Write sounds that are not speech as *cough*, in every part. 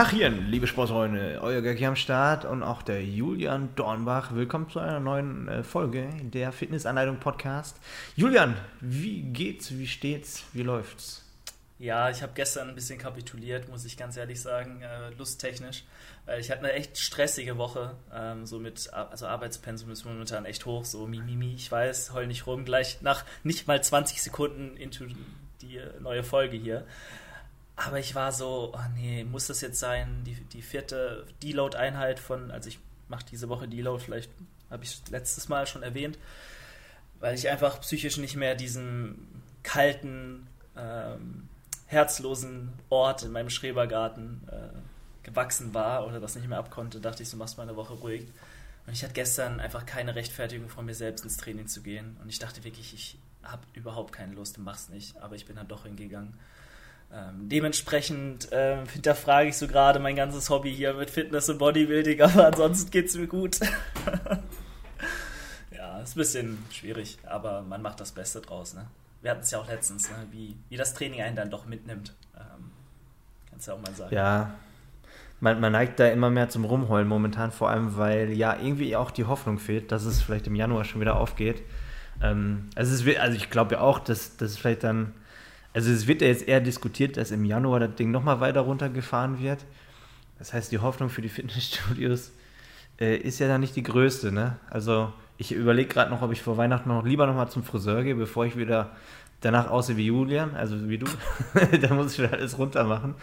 Tachchen, liebe Sportfreunde, euer Gag am Start und auch der Julian Dornbach. Willkommen zu einer neuen äh, Folge der Fitnessanleitung Podcast. Julian, wie geht's, wie steht's, wie läuft's? Ja, ich habe gestern ein bisschen kapituliert, muss ich ganz ehrlich sagen, äh, lusttechnisch. Weil ich hatte eine echt stressige Woche, ähm, so mit, also Arbeitspensum ist momentan echt hoch, so mimimi, ich weiß, heul nicht rum, gleich nach nicht mal 20 Sekunden into die neue Folge hier. Aber ich war so, oh nee, muss das jetzt sein? Die, die vierte Deload-Einheit von, also ich mache diese Woche Deload, vielleicht habe ich letztes Mal schon erwähnt, weil ich einfach psychisch nicht mehr diesem kalten, ähm, herzlosen Ort in meinem Schrebergarten äh, gewachsen war oder das nicht mehr abkonnte, dachte ich, so machst mal eine Woche ruhig. Und ich hatte gestern einfach keine Rechtfertigung von mir selbst ins Training zu gehen. Und ich dachte wirklich, ich habe überhaupt keine Lust, mach's nicht. Aber ich bin dann doch hingegangen. Ähm, dementsprechend ähm, hinterfrage ich so gerade mein ganzes Hobby hier mit Fitness und Bodybuilding, *laughs* aber ansonsten geht es mir gut. *laughs* ja, ist ein bisschen schwierig, aber man macht das Beste draus. Ne? Wir hatten es ja auch letztens, ne? wie, wie das Training einen dann doch mitnimmt. Ähm, kannst du ja auch mal sagen. Ja, man, man, neigt da immer mehr zum Rumheulen momentan, vor allem weil ja irgendwie auch die Hoffnung fehlt, dass es vielleicht im Januar schon wieder aufgeht. Ähm, also, wird, also ich glaube ja auch, dass, dass es vielleicht dann also es wird ja jetzt eher diskutiert, dass im Januar das Ding nochmal weiter runtergefahren wird. Das heißt, die Hoffnung für die *laughs* Fitnessstudios äh, ist ja dann nicht die größte. Ne? Also ich überlege gerade noch, ob ich vor Weihnachten noch lieber nochmal zum Friseur gehe, bevor ich wieder danach aussehe wie Julian, also wie du. *laughs* da muss ich wieder alles runter machen,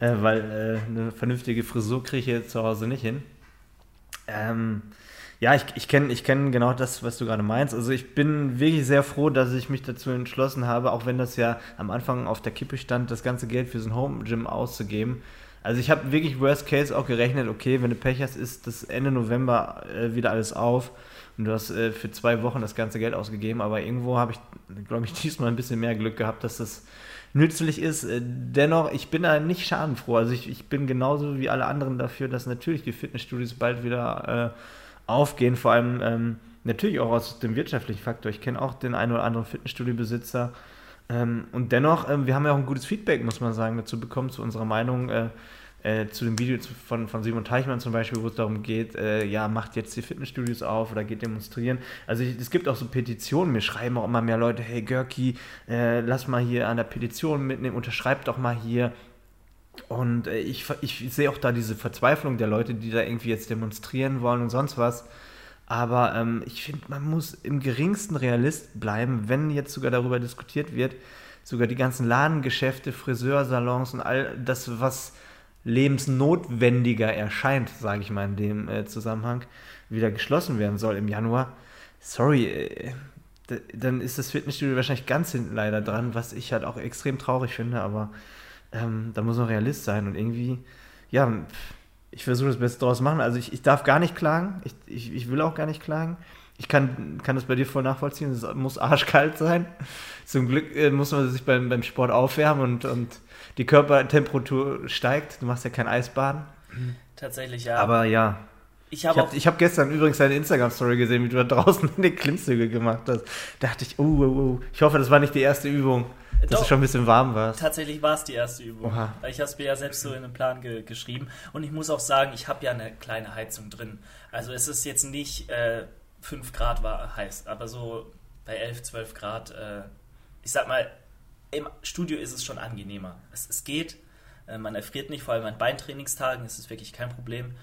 äh, weil äh, eine vernünftige Frisur kriege ich jetzt zu Hause nicht hin. Ähm, ja, ich, ich kenne ich kenn genau das, was du gerade meinst. Also ich bin wirklich sehr froh, dass ich mich dazu entschlossen habe, auch wenn das ja am Anfang auf der Kippe stand, das ganze Geld für so ein Home Gym auszugeben. Also ich habe wirklich Worst Case auch gerechnet, okay, wenn du Pech hast, ist das Ende November äh, wieder alles auf und du hast äh, für zwei Wochen das ganze Geld ausgegeben, aber irgendwo habe ich, glaube ich, *laughs* diesmal ein bisschen mehr Glück gehabt, dass das nützlich ist. Äh, dennoch, ich bin da nicht schadenfroh. Also ich, ich bin genauso wie alle anderen dafür, dass natürlich die Fitnessstudios bald wieder äh, aufgehen, vor allem ähm, natürlich auch aus dem wirtschaftlichen Faktor. Ich kenne auch den einen oder anderen Fitnessstudio-Besitzer. Ähm, und dennoch, ähm, wir haben ja auch ein gutes Feedback, muss man sagen, dazu bekommen, zu unserer Meinung. Äh, äh, zu dem Video von, von Simon Teichmann zum Beispiel, wo es darum geht, äh, ja, macht jetzt die Fitnessstudios auf oder geht demonstrieren. Also ich, es gibt auch so Petitionen, mir schreiben auch immer mehr Leute, hey Görki, äh, lass mal hier an der Petition mitnehmen, unterschreib doch mal hier. Und äh, ich, ich sehe auch da diese Verzweiflung der Leute, die da irgendwie jetzt demonstrieren wollen und sonst was. Aber ähm, ich finde, man muss im geringsten Realist bleiben, wenn jetzt sogar darüber diskutiert wird, sogar die ganzen Ladengeschäfte, Friseursalons und all das, was lebensnotwendiger erscheint, sage ich mal in dem äh, Zusammenhang, wieder geschlossen werden soll im Januar. Sorry, äh, dann ist das Fitnessstudio wahrscheinlich ganz hinten leider dran, was ich halt auch extrem traurig finde, aber ähm, da muss man Realist sein und irgendwie, ja, ich versuche das Beste daraus machen. Also ich, ich darf gar nicht klagen, ich, ich, ich will auch gar nicht klagen. Ich kann, kann das bei dir voll nachvollziehen, es muss arschkalt sein. Zum Glück äh, muss man sich beim, beim Sport aufwärmen und, und die Körpertemperatur steigt. Du machst ja kein Eisbaden. Tatsächlich, ja. Aber ja, ich habe hab, hab gestern übrigens deine Instagram-Story gesehen, wie du da draußen *laughs* eine Klimmzüge gemacht hast. Da dachte ich, oh, oh, oh. Ich hoffe, das war nicht die erste Übung. Dass Doch, du schon ein bisschen warm warst. Tatsächlich war es die erste Übung. Oha. Ich habe es mir ja selbst so in den Plan ge geschrieben. Und ich muss auch sagen, ich habe ja eine kleine Heizung drin. Also es ist jetzt nicht äh, 5 Grad war heiß, aber so bei 11, 12 Grad, äh, ich sag mal, im Studio ist es schon angenehmer. Es, es geht, äh, man erfriert nicht, vor allem an Beintrainingstagen ist es wirklich kein Problem.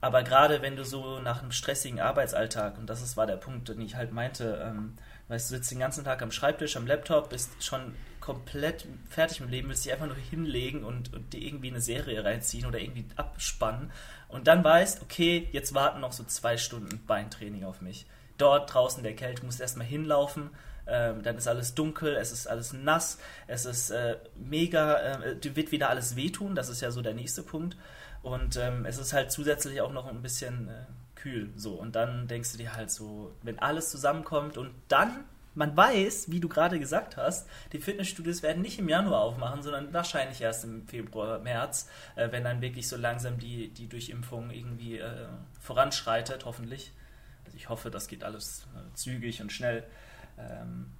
Aber gerade wenn du so nach einem stressigen Arbeitsalltag, und das ist, war der Punkt, den ich halt meinte, ähm, weißt du, sitzt den ganzen Tag am Schreibtisch, am Laptop, bist schon komplett fertig mit dem Leben, willst dich einfach nur hinlegen und, und dir irgendwie eine Serie reinziehen oder irgendwie abspannen und dann weißt, okay, jetzt warten noch so zwei Stunden Beintraining auf mich. Dort draußen der Kälte, musst erstmal hinlaufen, ähm, dann ist alles dunkel, es ist alles nass, es ist äh, mega, äh, wird wieder alles wehtun, das ist ja so der nächste Punkt. Und ähm, es ist halt zusätzlich auch noch ein bisschen äh, kühl. So. Und dann denkst du dir halt so, wenn alles zusammenkommt und dann, man weiß, wie du gerade gesagt hast, die Fitnessstudios werden nicht im Januar aufmachen, sondern wahrscheinlich erst im Februar, März, äh, wenn dann wirklich so langsam die, die Durchimpfung irgendwie äh, voranschreitet, hoffentlich. Also ich hoffe, das geht alles zügig und schnell. Ähm,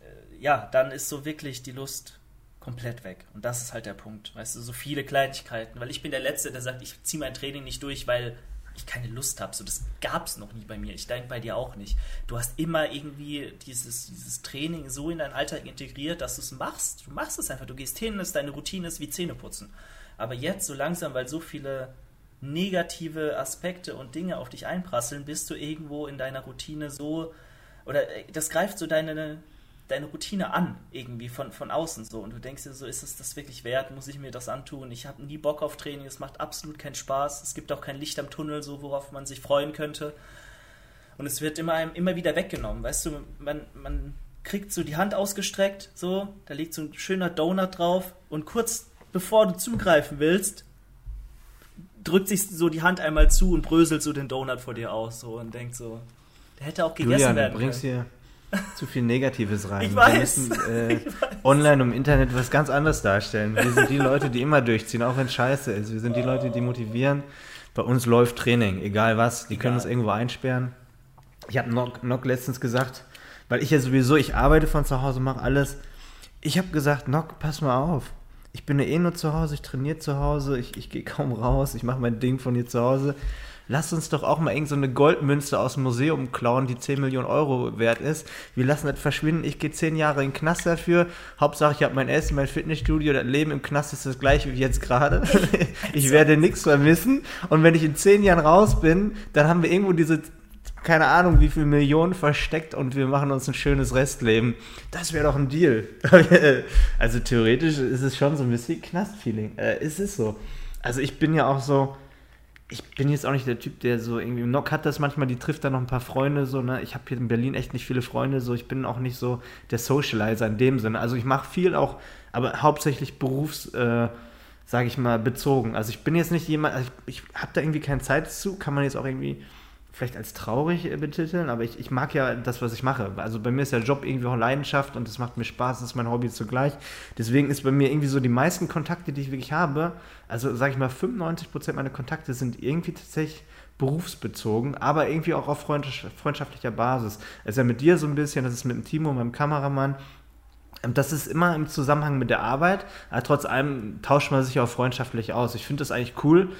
äh, ja, dann ist so wirklich die Lust komplett weg. Und das ist halt der Punkt. Weißt du, so viele Kleinigkeiten. Weil ich bin der Letzte, der sagt, ich ziehe mein Training nicht durch, weil ich keine Lust habe. So, das gab es noch nie bei mir. Ich denke bei dir auch nicht. Du hast immer irgendwie dieses, dieses Training so in deinen Alltag integriert, dass du es machst. Du machst es einfach. Du gehst hin, ist deine Routine ist wie Zähneputzen. Aber jetzt so langsam, weil so viele negative Aspekte und Dinge auf dich einprasseln, bist du irgendwo in deiner Routine so oder äh, das greift so deine deine Routine an, irgendwie von, von außen so. Und du denkst dir so, ist es das wirklich wert? Muss ich mir das antun? Ich habe nie Bock auf Training, es macht absolut keinen Spaß. Es gibt auch kein Licht am Tunnel, so worauf man sich freuen könnte. Und es wird immer, immer wieder weggenommen. Weißt du, man, man kriegt so die Hand ausgestreckt, so, da liegt so ein schöner Donut drauf und kurz bevor du zugreifen willst, drückt sich so die Hand einmal zu und bröselt so den Donut vor dir aus so und denkt so, der hätte auch gegessen Julian, werden können. bringst hier zu viel Negatives rein. Ich weiß. Wir müssen *laughs* äh, weiß. online und im Internet was ganz anderes darstellen. Wir sind die Leute, die immer durchziehen, auch wenn es scheiße ist. Wir sind die Leute, die motivieren. Bei uns läuft Training, egal was. Die können uns irgendwo einsperren. Ich habe Nock, Nock letztens gesagt, weil ich ja sowieso, ich arbeite von zu Hause, mache alles. Ich habe gesagt, Nock, pass mal auf. Ich bin ja eh nur zu Hause, ich trainiere zu Hause, ich, ich gehe kaum raus, ich mache mein Ding von hier zu Hause lass uns doch auch mal irgend so eine Goldmünze aus dem Museum klauen, die 10 Millionen Euro wert ist. Wir lassen das verschwinden. Ich gehe 10 Jahre in den Knast dafür. Hauptsache, ich habe mein Essen, mein Fitnessstudio. Das Leben im Knast ist das gleiche wie jetzt gerade. *laughs* ich werde nichts vermissen. Und wenn ich in 10 Jahren raus bin, dann haben wir irgendwo diese keine Ahnung, wie viele Millionen versteckt und wir machen uns ein schönes Restleben. Das wäre doch ein Deal. *laughs* also theoretisch ist es schon so ein bisschen Knastfeeling. Äh, es ist so. Also ich bin ja auch so, ich bin jetzt auch nicht der Typ, der so irgendwie. Nock hat das manchmal, die trifft da noch ein paar Freunde, so, ne? Ich habe hier in Berlin echt nicht viele Freunde, so. Ich bin auch nicht so der Socializer in dem Sinne. Also ich mache viel auch, aber hauptsächlich berufs, äh, sage ich mal, bezogen. Also ich bin jetzt nicht jemand, also ich, ich habe da irgendwie keine Zeit zu, kann man jetzt auch irgendwie vielleicht als traurig äh, betiteln, aber ich, ich mag ja das, was ich mache. Also bei mir ist der Job irgendwie auch Leidenschaft und es macht mir Spaß, das ist mein Hobby zugleich. Deswegen ist bei mir irgendwie so die meisten Kontakte, die ich wirklich habe, also sage ich mal 95% meiner Kontakte sind irgendwie tatsächlich berufsbezogen, aber irgendwie auch auf freundschaftlicher Basis. Ist ja mit dir so ein bisschen, das ist mit dem Timo, meinem Kameramann, das ist immer im Zusammenhang mit der Arbeit, aber trotz allem tauscht man sich auch freundschaftlich aus. Ich finde das eigentlich cool,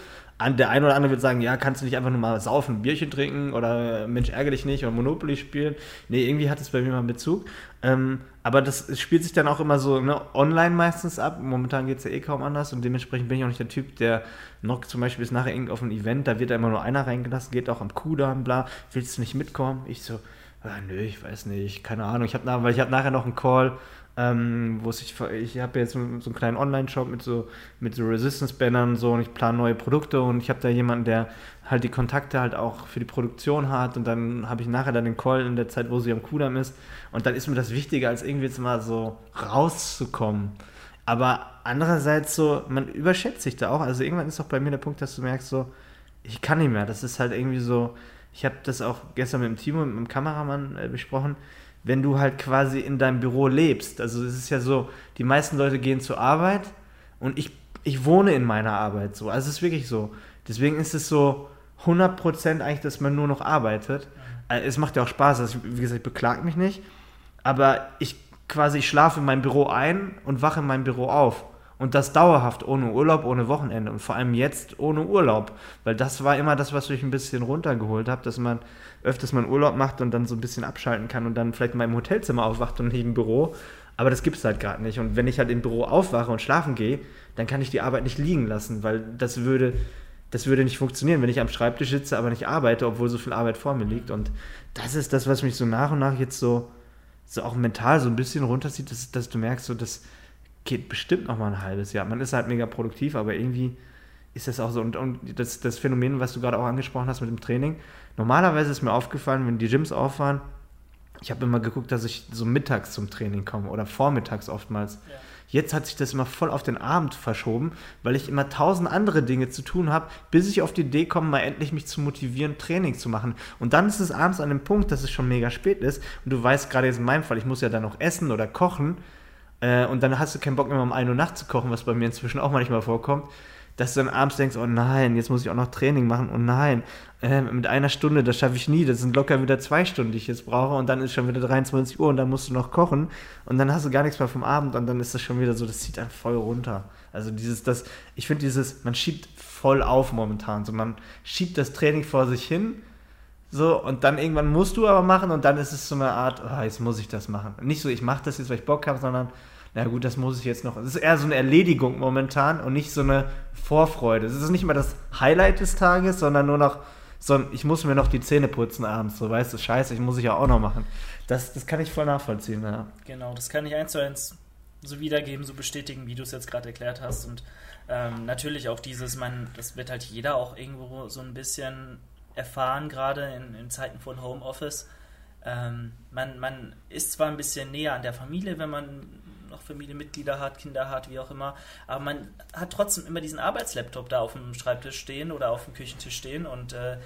der eine oder andere wird sagen, ja, kannst du nicht einfach nur mal saufen, ein Bierchen trinken oder Mensch, ärgere dich nicht oder Monopoly spielen. Nee, irgendwie hat es bei mir mal einen Bezug. Ähm, aber das spielt sich dann auch immer so ne, online meistens ab. Momentan geht es ja eh kaum anders und dementsprechend bin ich auch nicht der Typ, der noch zum Beispiel ist nachher irgendwie auf ein Event, da wird da immer nur einer reingelassen, geht auch am Kudamm, bla, willst du nicht mitkommen? Ich so, ah, nö, ich weiß nicht, keine Ahnung. Ich habe weil ich habe nachher noch einen Call ähm, wo ich, ich habe jetzt so einen kleinen Online-Shop mit so, mit so Resistance-Bannern und so und ich plane neue Produkte und ich habe da jemanden, der halt die Kontakte halt auch für die Produktion hat und dann habe ich nachher dann den Call in der Zeit, wo sie am Kudamm ist und dann ist mir das wichtiger, als irgendwie jetzt mal so rauszukommen. Aber andererseits so, man überschätzt sich da auch. Also irgendwann ist auch bei mir der Punkt, dass du merkst so, ich kann nicht mehr. Das ist halt irgendwie so, ich habe das auch gestern mit dem Timo, mit dem Kameramann äh, besprochen wenn du halt quasi in deinem Büro lebst. Also es ist ja so, die meisten Leute gehen zur Arbeit und ich, ich wohne in meiner Arbeit so. Also es ist wirklich so. Deswegen ist es so 100% eigentlich, dass man nur noch arbeitet. Also es macht ja auch Spaß. Also ich, wie gesagt, ich beklage mich nicht. Aber ich quasi ich schlafe in meinem Büro ein und wache in meinem Büro auf. Und das dauerhaft, ohne Urlaub, ohne Wochenende. Und vor allem jetzt ohne Urlaub. Weil das war immer das, was ich ein bisschen runtergeholt habe, dass man öfters mal Urlaub macht und dann so ein bisschen abschalten kann und dann vielleicht mal im Hotelzimmer aufwacht und nicht im Büro. Aber das gibt es halt gerade nicht. Und wenn ich halt im Büro aufwache und schlafen gehe, dann kann ich die Arbeit nicht liegen lassen, weil das würde, das würde nicht funktionieren, wenn ich am Schreibtisch sitze, aber nicht arbeite, obwohl so viel Arbeit vor mir liegt. Und das ist das, was mich so nach und nach jetzt so, so auch mental so ein bisschen runterzieht, dass, dass du merkst, so das geht bestimmt noch mal ein halbes Jahr. Man ist halt mega produktiv, aber irgendwie ist das auch so. Und, und das, das Phänomen, was du gerade auch angesprochen hast mit dem Training, normalerweise ist mir aufgefallen, wenn die Gyms auf waren, ich habe immer geguckt, dass ich so mittags zum Training komme oder vormittags oftmals. Ja. Jetzt hat sich das immer voll auf den Abend verschoben, weil ich immer tausend andere Dinge zu tun habe, bis ich auf die Idee komme, mal endlich mich zu motivieren, Training zu machen. Und dann ist es abends an dem Punkt, dass es schon mega spät ist und du weißt gerade jetzt in meinem Fall, ich muss ja dann noch essen oder kochen äh, und dann hast du keinen Bock mehr um 1 Uhr Nacht zu kochen, was bei mir inzwischen auch manchmal vorkommt dass du dann abends denkst, oh nein, jetzt muss ich auch noch Training machen, oh nein, äh, mit einer Stunde, das schaffe ich nie, das sind locker wieder zwei Stunden, die ich jetzt brauche und dann ist schon wieder 23 Uhr und dann musst du noch kochen und dann hast du gar nichts mehr vom Abend und dann ist das schon wieder so, das zieht einen voll runter. Also dieses, das, ich finde dieses, man schiebt voll auf momentan, so man schiebt das Training vor sich hin, so, und dann irgendwann musst du aber machen und dann ist es so eine Art, oh, jetzt muss ich das machen. Nicht so, ich mache das jetzt, weil ich Bock habe, sondern na gut, das muss ich jetzt noch. Es ist eher so eine Erledigung momentan und nicht so eine Vorfreude. Es ist nicht mal das Highlight des Tages, sondern nur noch so ein, ich muss mir noch die Zähne putzen abends, so weißt du, scheiße, ich muss ich ja auch noch machen. Das, das kann ich voll nachvollziehen, ja. Genau, das kann ich eins zu eins so wiedergeben, so bestätigen, wie du es jetzt gerade erklärt hast. Und ähm, natürlich auch dieses, man, das wird halt jeder auch irgendwo so ein bisschen erfahren, gerade in, in Zeiten von Homeoffice. Ähm, man, man ist zwar ein bisschen näher an der Familie, wenn man noch Familienmitglieder hat, Kinder hat, wie auch immer. Aber man hat trotzdem immer diesen Arbeitslaptop da auf dem Schreibtisch stehen oder auf dem Küchentisch stehen und äh,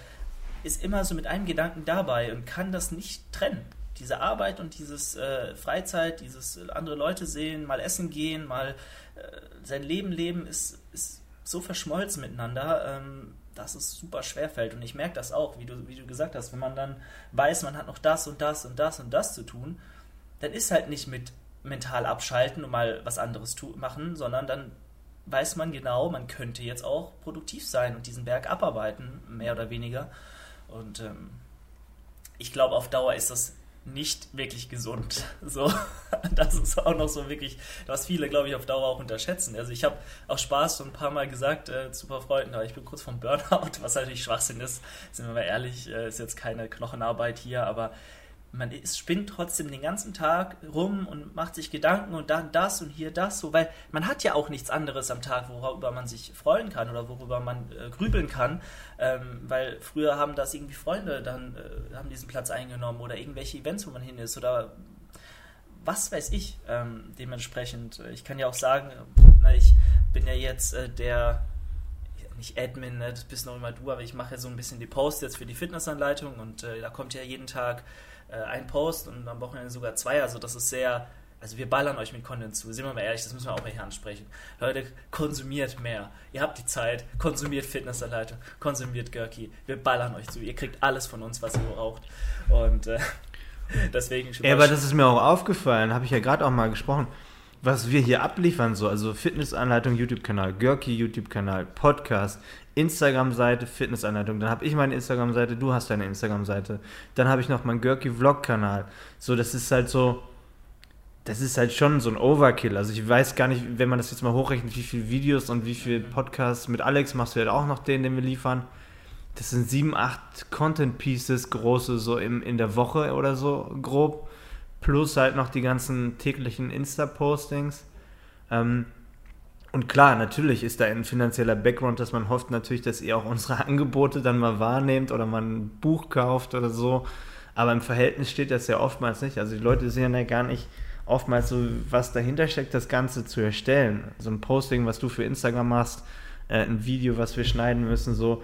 ist immer so mit einem Gedanken dabei und kann das nicht trennen. Diese Arbeit und dieses äh, Freizeit, dieses andere Leute sehen, mal essen gehen, mal äh, sein Leben leben, ist, ist so verschmolzen miteinander, ähm, dass es super schwer fällt. Und ich merke das auch, wie du, wie du gesagt hast, wenn man dann weiß, man hat noch das und das und das und das zu tun, dann ist halt nicht mit mental abschalten und mal was anderes machen, sondern dann weiß man genau, man könnte jetzt auch produktiv sein und diesen Berg abarbeiten, mehr oder weniger. Und ähm, ich glaube, auf Dauer ist das nicht wirklich gesund. *laughs* So, das ist auch noch so wirklich, was viele, glaube ich, auf Dauer auch unterschätzen. Also ich habe auch Spaß so ein paar Mal gesagt äh, zu ein paar Freunden, aber ich bin kurz vom Burnout, *laughs* was natürlich Schwachsinn ist. Sind wir mal ehrlich, äh, ist jetzt keine Knochenarbeit hier, aber man spinnt trotzdem den ganzen Tag rum und macht sich Gedanken und dann das und hier das, so, weil man hat ja auch nichts anderes am Tag, worüber man sich freuen kann oder worüber man äh, grübeln kann, ähm, weil früher haben das irgendwie Freunde dann äh, haben diesen Platz eingenommen oder irgendwelche Events, wo man hin ist oder was weiß ich. Ähm, dementsprechend, ich kann ja auch sagen, na, ich bin ja jetzt äh, der nicht Admin, ne, das bist noch immer du, aber ich mache ja so ein bisschen die Posts jetzt für die Fitnessanleitung und äh, da kommt ja jeden Tag äh, ein Post und am Wochenende sogar zwei. Also das ist sehr, also wir ballern euch mit Content zu. Sind wir mal ehrlich, das müssen wir auch mal hier ansprechen. Leute, konsumiert mehr. Ihr habt die Zeit, konsumiert Fitnessanleitung, konsumiert Gurky. Wir ballern euch zu. Ihr kriegt alles von uns, was ihr braucht. Und äh, *laughs* deswegen. Ja, aber das ist mir auch aufgefallen, habe ich ja gerade auch mal gesprochen was wir hier abliefern, so, also Fitnessanleitung, YouTube-Kanal, Görki, YouTube-Kanal, Podcast, Instagram-Seite, Fitnessanleitung. Dann habe ich meine Instagram-Seite, du hast deine Instagram-Seite. Dann habe ich noch meinen Görki-Vlog-Kanal. So, das ist halt so, das ist halt schon so ein Overkill. Also ich weiß gar nicht, wenn man das jetzt mal hochrechnet, wie viele Videos und wie viele Podcasts mit Alex machst du halt auch noch den, den wir liefern. Das sind sieben, acht Content-Pieces große, so im, in der Woche oder so, grob plus halt noch die ganzen täglichen Insta-Postings. Ähm, und klar, natürlich ist da ein finanzieller Background, dass man hofft natürlich, dass ihr auch unsere *laughs* Angebote dann mal wahrnehmt oder man ein Buch kauft oder so. Aber im Verhältnis steht das ja oftmals nicht. Also die Leute sehen ja gar nicht oftmals so, was dahinter steckt, das Ganze zu erstellen. So ein Posting, was du für Instagram machst, äh, ein Video, was wir schneiden müssen, so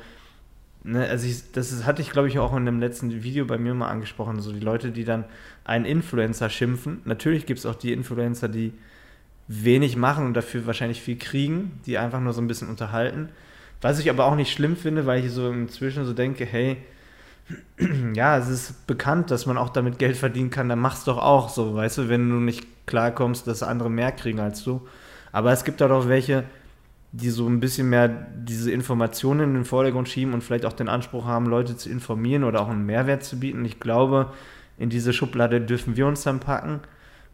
Ne, also ich, das ist, hatte ich, glaube ich, auch in dem letzten Video bei mir mal angesprochen. So die Leute, die dann einen Influencer schimpfen. Natürlich gibt es auch die Influencer, die wenig machen und dafür wahrscheinlich viel kriegen, die einfach nur so ein bisschen unterhalten. Was ich aber auch nicht schlimm finde, weil ich so inzwischen so denke, hey, *clears throat* ja, es ist bekannt, dass man auch damit Geld verdienen kann, dann mach's doch auch so, weißt du, wenn du nicht klarkommst, dass andere mehr kriegen als du. Aber es gibt da doch welche, die so ein bisschen mehr diese Informationen in den Vordergrund schieben und vielleicht auch den Anspruch haben, Leute zu informieren oder auch einen Mehrwert zu bieten. Ich glaube, in diese Schublade dürfen wir uns dann packen,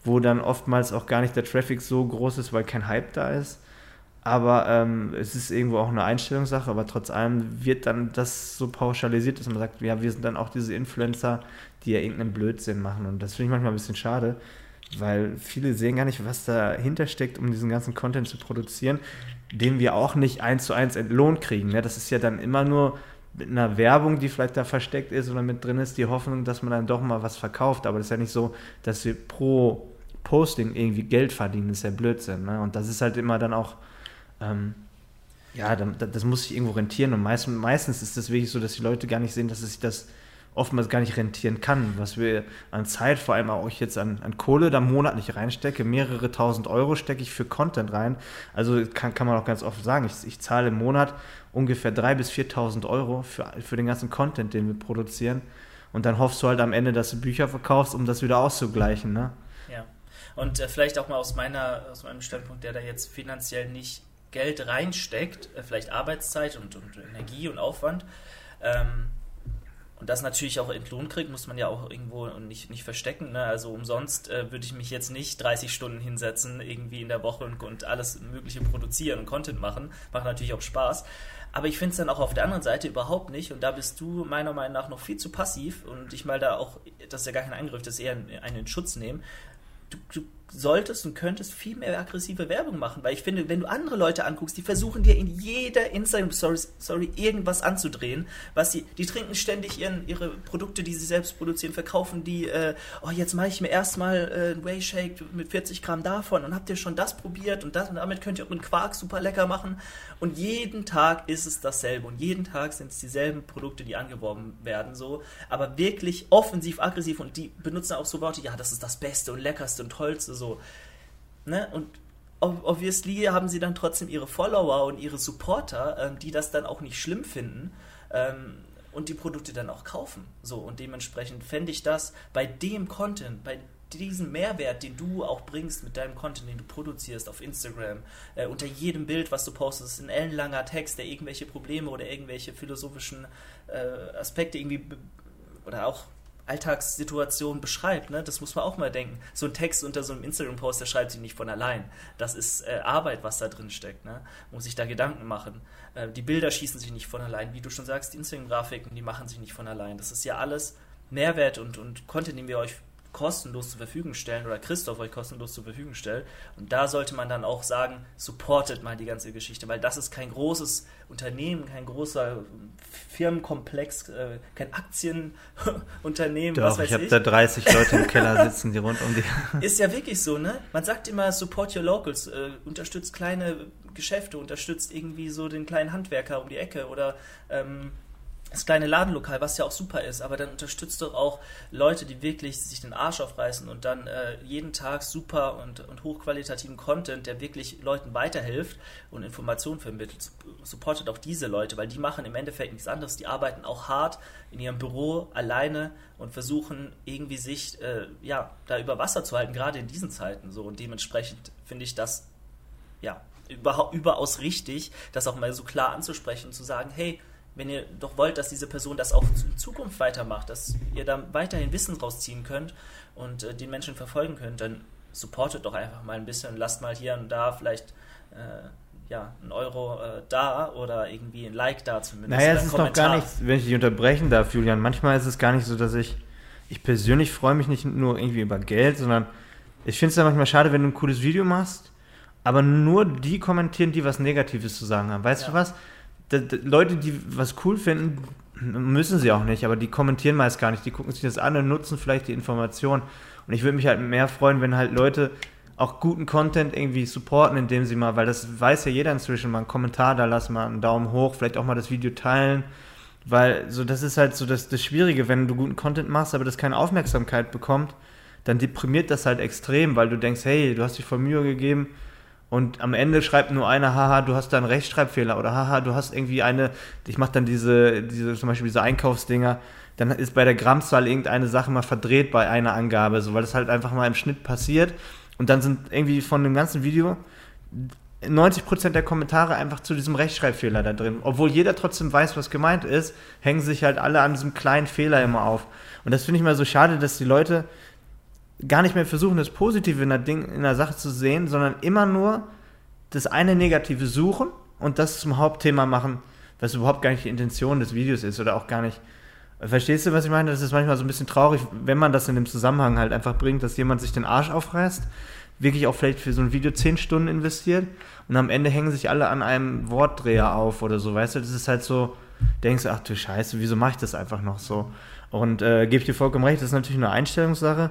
wo dann oftmals auch gar nicht der Traffic so groß ist, weil kein Hype da ist. Aber ähm, es ist irgendwo auch eine Einstellungssache, aber trotz allem wird dann das so pauschalisiert, dass man sagt, ja, wir sind dann auch diese Influencer, die ja irgendeinen Blödsinn machen. Und das finde ich manchmal ein bisschen schade, weil viele sehen gar nicht, was dahinter steckt, um diesen ganzen Content zu produzieren den wir auch nicht eins zu eins entlohnt kriegen. Ne? Das ist ja dann immer nur mit einer Werbung, die vielleicht da versteckt ist oder mit drin ist, die Hoffnung, dass man dann doch mal was verkauft. Aber das ist ja nicht so, dass wir pro Posting irgendwie Geld verdienen. Ist ja Blödsinn. Ne? Und das ist halt immer dann auch, ähm, ja, das muss sich irgendwo rentieren. Und meist, meistens ist das wirklich so, dass die Leute gar nicht sehen, dass es sich das oftmals gar nicht rentieren kann, was wir an Zeit, vor allem auch jetzt an, an Kohle da monatlich reinstecke. Mehrere tausend Euro stecke ich für Content rein. Also kann, kann man auch ganz offen sagen, ich, ich zahle im Monat ungefähr 3.000 bis 4.000 Euro für, für den ganzen Content, den wir produzieren. Und dann hoffst du halt am Ende, dass du Bücher verkaufst, um das wieder auszugleichen. Ne? Und äh, vielleicht auch mal aus, meiner, aus meinem Standpunkt, der da jetzt finanziell nicht Geld reinsteckt, äh, vielleicht Arbeitszeit und, und Energie und Aufwand. Ähm, und das natürlich auch entlohnt kriegt, muss man ja auch irgendwo nicht, nicht verstecken. Ne? Also umsonst äh, würde ich mich jetzt nicht 30 Stunden hinsetzen, irgendwie in der Woche und, und alles Mögliche produzieren und Content machen. Macht natürlich auch Spaß. Aber ich finde es dann auch auf der anderen Seite überhaupt nicht. Und da bist du meiner Meinung nach noch viel zu passiv. Und ich mal da auch, das ist ja gar kein Eingriff, das ist eher einen Schutz nehmen. Du, du solltest und könntest viel mehr aggressive Werbung machen, weil ich finde, wenn du andere Leute anguckst, die versuchen dir in jeder Instagram-Story Story irgendwas anzudrehen, was sie, die trinken ständig ihren, ihre Produkte, die sie selbst produzieren, verkaufen die, äh, oh, jetzt mache ich mir erstmal äh, einen Whey Shake mit 40 Gramm davon und habt ihr schon das probiert und das und damit könnt ihr auch einen Quark super lecker machen. Und jeden Tag ist es dasselbe und jeden Tag sind es dieselben Produkte, die angeworben werden, so, aber wirklich offensiv, aggressiv und die benutzen auch so Worte, ja, das ist das Beste und Leckerste und Tollste, so. Ne? Und obviously haben sie dann trotzdem ihre Follower und ihre Supporter, ähm, die das dann auch nicht schlimm finden ähm, und die Produkte dann auch kaufen. So, und dementsprechend fände ich das bei dem Content, bei diesem Mehrwert, den du auch bringst mit deinem Content, den du produzierst auf Instagram, äh, unter jedem Bild, was du postest, ist ein ellenlanger Text, der irgendwelche Probleme oder irgendwelche philosophischen äh, Aspekte irgendwie oder auch Alltagssituation beschreibt. Ne? Das muss man auch mal denken. So ein Text unter so einem Instagram-Post, der schreibt sich nicht von allein. Das ist äh, Arbeit, was da drin steckt. Ne? Muss sich da Gedanken machen. Äh, die Bilder schießen sich nicht von allein. Wie du schon sagst, die Instagram-Grafiken, die machen sich nicht von allein. Das ist ja alles Mehrwert und, und Content, den wir euch kostenlos zur Verfügung stellen oder Christoph euch kostenlos zur Verfügung stellt. Und da sollte man dann auch sagen, supportet mal die ganze Geschichte, weil das ist kein großes Unternehmen, kein großer Firmenkomplex, äh, kein Aktienunternehmen, Doch, was weiß ich. Ich habe da 30 Leute im Keller *laughs* sitzen, die rund um die. Ist ja wirklich so, ne? Man sagt immer, support your locals, äh, unterstützt kleine Geschäfte, unterstützt irgendwie so den kleinen Handwerker um die Ecke oder ähm, das kleine Ladenlokal, was ja auch super ist, aber dann unterstützt doch auch Leute, die wirklich sich den Arsch aufreißen und dann äh, jeden Tag super und, und hochqualitativen Content, der wirklich Leuten weiterhilft und Informationen vermittelt. Supportet auch diese Leute, weil die machen im Endeffekt nichts anderes. Die arbeiten auch hart in ihrem Büro alleine und versuchen irgendwie sich äh, ja, da über Wasser zu halten, gerade in diesen Zeiten so. Und dementsprechend finde ich das ja überaus richtig, das auch mal so klar anzusprechen und zu sagen, hey, wenn ihr doch wollt, dass diese Person das auch in Zukunft weitermacht, dass ihr da weiterhin Wissen rausziehen könnt und äh, den Menschen verfolgen könnt, dann supportet doch einfach mal ein bisschen und lasst mal hier und da vielleicht äh, ja, ein Euro äh, da oder irgendwie ein Like da zumindest. Naja, es ist doch gar nicht, wenn ich dich unterbrechen darf, Julian, manchmal ist es gar nicht so, dass ich, ich persönlich freue mich nicht nur irgendwie über Geld, sondern ich finde es ja manchmal schade, wenn du ein cooles Video machst, aber nur die kommentieren, die was Negatives zu sagen haben. Weißt ja. du was? Leute, die was cool finden, müssen sie auch nicht, aber die kommentieren meist gar nicht. Die gucken sich das an und nutzen vielleicht die Information. Und ich würde mich halt mehr freuen, wenn halt Leute auch guten Content irgendwie supporten, indem sie mal, weil das weiß ja jeder inzwischen, mal einen Kommentar da lassen, mal einen Daumen hoch, vielleicht auch mal das Video teilen. Weil so, das ist halt so das, das Schwierige, wenn du guten Content machst, aber das keine Aufmerksamkeit bekommt, dann deprimiert das halt extrem, weil du denkst, hey, du hast dich voll Mühe gegeben, und am Ende schreibt nur einer, haha, du hast da einen Rechtschreibfehler oder haha, du hast irgendwie eine, ich mache dann diese, diese, zum Beispiel diese Einkaufsdinger, dann ist bei der Grammzahl irgendeine Sache mal verdreht bei einer Angabe, so, weil das halt einfach mal im Schnitt passiert. Und dann sind irgendwie von dem ganzen Video 90% der Kommentare einfach zu diesem Rechtschreibfehler da drin. Obwohl jeder trotzdem weiß, was gemeint ist, hängen sich halt alle an diesem kleinen Fehler immer auf. Und das finde ich mal so schade, dass die Leute gar nicht mehr versuchen, das Positive in der, Ding, in der Sache zu sehen, sondern immer nur das eine Negative suchen und das zum Hauptthema machen, was überhaupt gar nicht die Intention des Videos ist oder auch gar nicht. Verstehst du, was ich meine? Das ist manchmal so ein bisschen traurig, wenn man das in dem Zusammenhang halt einfach bringt, dass jemand sich den Arsch aufreißt, wirklich auch vielleicht für so ein Video zehn Stunden investiert und am Ende hängen sich alle an einem Wortdreher auf oder so, weißt du? Das ist halt so, denkst du, ach du Scheiße, wieso mache ich das einfach noch so? Und äh, gebe ich dir vollkommen recht, das ist natürlich eine Einstellungssache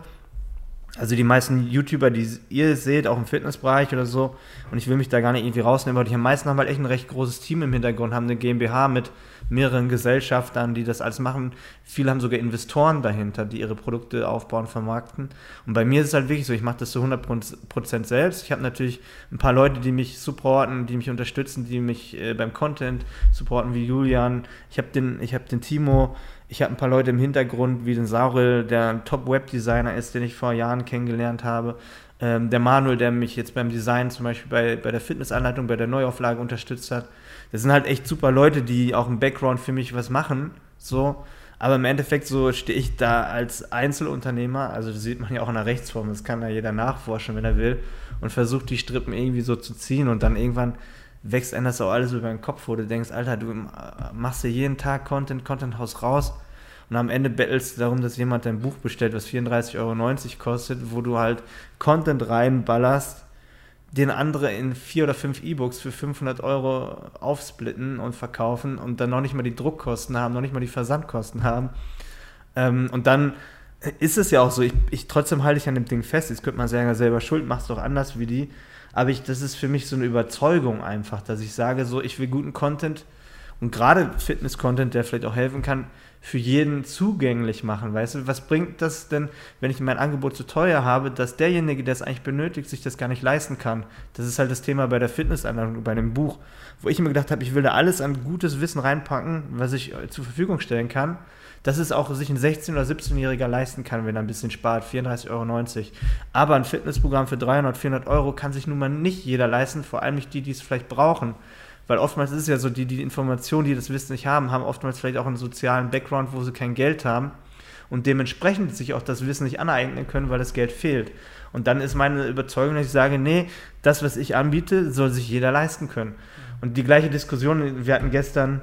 also die meisten YouTuber, die ihr seht, auch im Fitnessbereich oder so, und ich will mich da gar nicht irgendwie rausnehmen, aber die meisten haben halt echt ein recht großes Team im Hintergrund, haben eine GmbH mit mehreren Gesellschaftern, die das alles machen. Viele haben sogar Investoren dahinter, die ihre Produkte aufbauen, vermarkten. Und bei mir ist es halt wirklich so, ich mache das zu 100% selbst. Ich habe natürlich ein paar Leute, die mich supporten, die mich unterstützen, die mich äh, beim Content supporten, wie Julian. Ich habe den, hab den Timo, ich habe ein paar Leute im Hintergrund, wie den Saurel, der ein Top-Web-Designer ist, den ich vor Jahren kennengelernt habe. Ähm, der Manuel, der mich jetzt beim Design zum Beispiel bei, bei der Fitnessanleitung, bei der Neuauflage unterstützt hat. Das sind halt echt super Leute, die auch im Background für mich was machen. So. Aber im Endeffekt so stehe ich da als Einzelunternehmer, also das sieht man ja auch in der Rechtsform, das kann ja jeder nachforschen, wenn er will, und versucht die Strippen irgendwie so zu ziehen und dann irgendwann wächst einem das auch alles über den Kopf, wo du denkst, Alter, du machst ja jeden Tag Content, Content haus raus und am Ende bettelst du darum, dass jemand dein Buch bestellt, was 34,90 Euro kostet, wo du halt Content reinballerst, den andere in vier oder fünf E-Books für 500 Euro aufsplitten und verkaufen und dann noch nicht mal die Druckkosten haben, noch nicht mal die Versandkosten haben. Ähm, und dann ist es ja auch so, ich, ich trotzdem halte ich an dem Ding fest. Jetzt könnte man sagen, selber schuld, mach's doch anders wie die. Aber ich, das ist für mich so eine Überzeugung einfach, dass ich sage, so, ich will guten Content und gerade Fitness-Content, der vielleicht auch helfen kann, für jeden zugänglich machen. Weißt du, was bringt das denn, wenn ich mein Angebot zu teuer habe, dass derjenige, der es eigentlich benötigt, sich das gar nicht leisten kann? Das ist halt das Thema bei der Fitnessanleitung, bei dem Buch, wo ich immer gedacht habe, ich will da alles an gutes Wissen reinpacken, was ich äh, zur Verfügung stellen kann, dass es auch sich ein 16- oder 17-Jähriger leisten kann, wenn er ein bisschen spart, 34,90 Euro. Aber ein Fitnessprogramm für 300, 400 Euro kann sich nun mal nicht jeder leisten, vor allem nicht die, die es vielleicht brauchen. Weil oftmals ist es ja so, die, die Informationen, die das Wissen nicht haben, haben oftmals vielleicht auch einen sozialen Background, wo sie kein Geld haben und dementsprechend sich auch das Wissen nicht aneignen können, weil das Geld fehlt. Und dann ist meine Überzeugung, dass ich sage, nee, das, was ich anbiete, soll sich jeder leisten können. Und die gleiche Diskussion, wir hatten gestern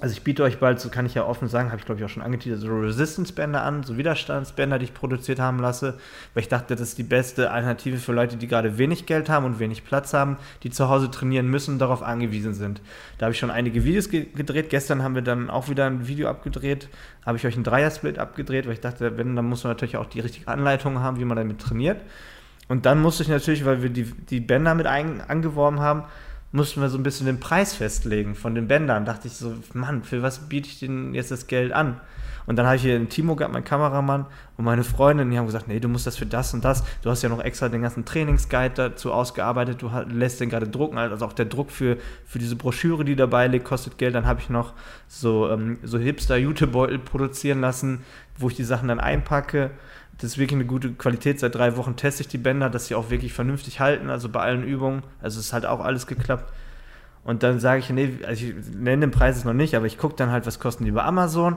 also ich biete euch bald, so kann ich ja offen sagen, habe ich glaube ich auch schon angeteasert, so Resistance-Bänder an, so Widerstandsbänder, die ich produziert haben lasse, weil ich dachte, das ist die beste Alternative für Leute, die gerade wenig Geld haben und wenig Platz haben, die zu Hause trainieren müssen und darauf angewiesen sind. Da habe ich schon einige Videos ge gedreht. Gestern haben wir dann auch wieder ein Video abgedreht, habe ich euch einen Dreier-Split abgedreht, weil ich dachte, wenn, dann muss man natürlich auch die richtige Anleitung haben, wie man damit trainiert. Und dann musste ich natürlich, weil wir die, die Bänder mit ein, angeworben haben, mussten wir so ein bisschen den Preis festlegen von den Bändern. Dachte ich so, Mann, für was biete ich denn jetzt das Geld an? Und dann habe ich hier den Timo gehabt, mein Kameramann und meine Freundin, die haben gesagt, nee, du musst das für das und das. Du hast ja noch extra den ganzen Trainingsguide dazu ausgearbeitet, du lässt den gerade drucken, also auch der Druck für, für diese Broschüre, die dabei liegt, kostet Geld. Dann habe ich noch so, ähm, so Hipster-Jutebeutel produzieren lassen, wo ich die Sachen dann einpacke. Das ist wirklich eine gute Qualität. Seit drei Wochen teste ich die Bänder, dass sie auch wirklich vernünftig halten, also bei allen Übungen. Also es ist halt auch alles geklappt. Und dann sage ich, nee, also ich nenne den Preis noch nicht, aber ich gucke dann halt, was kosten die bei Amazon,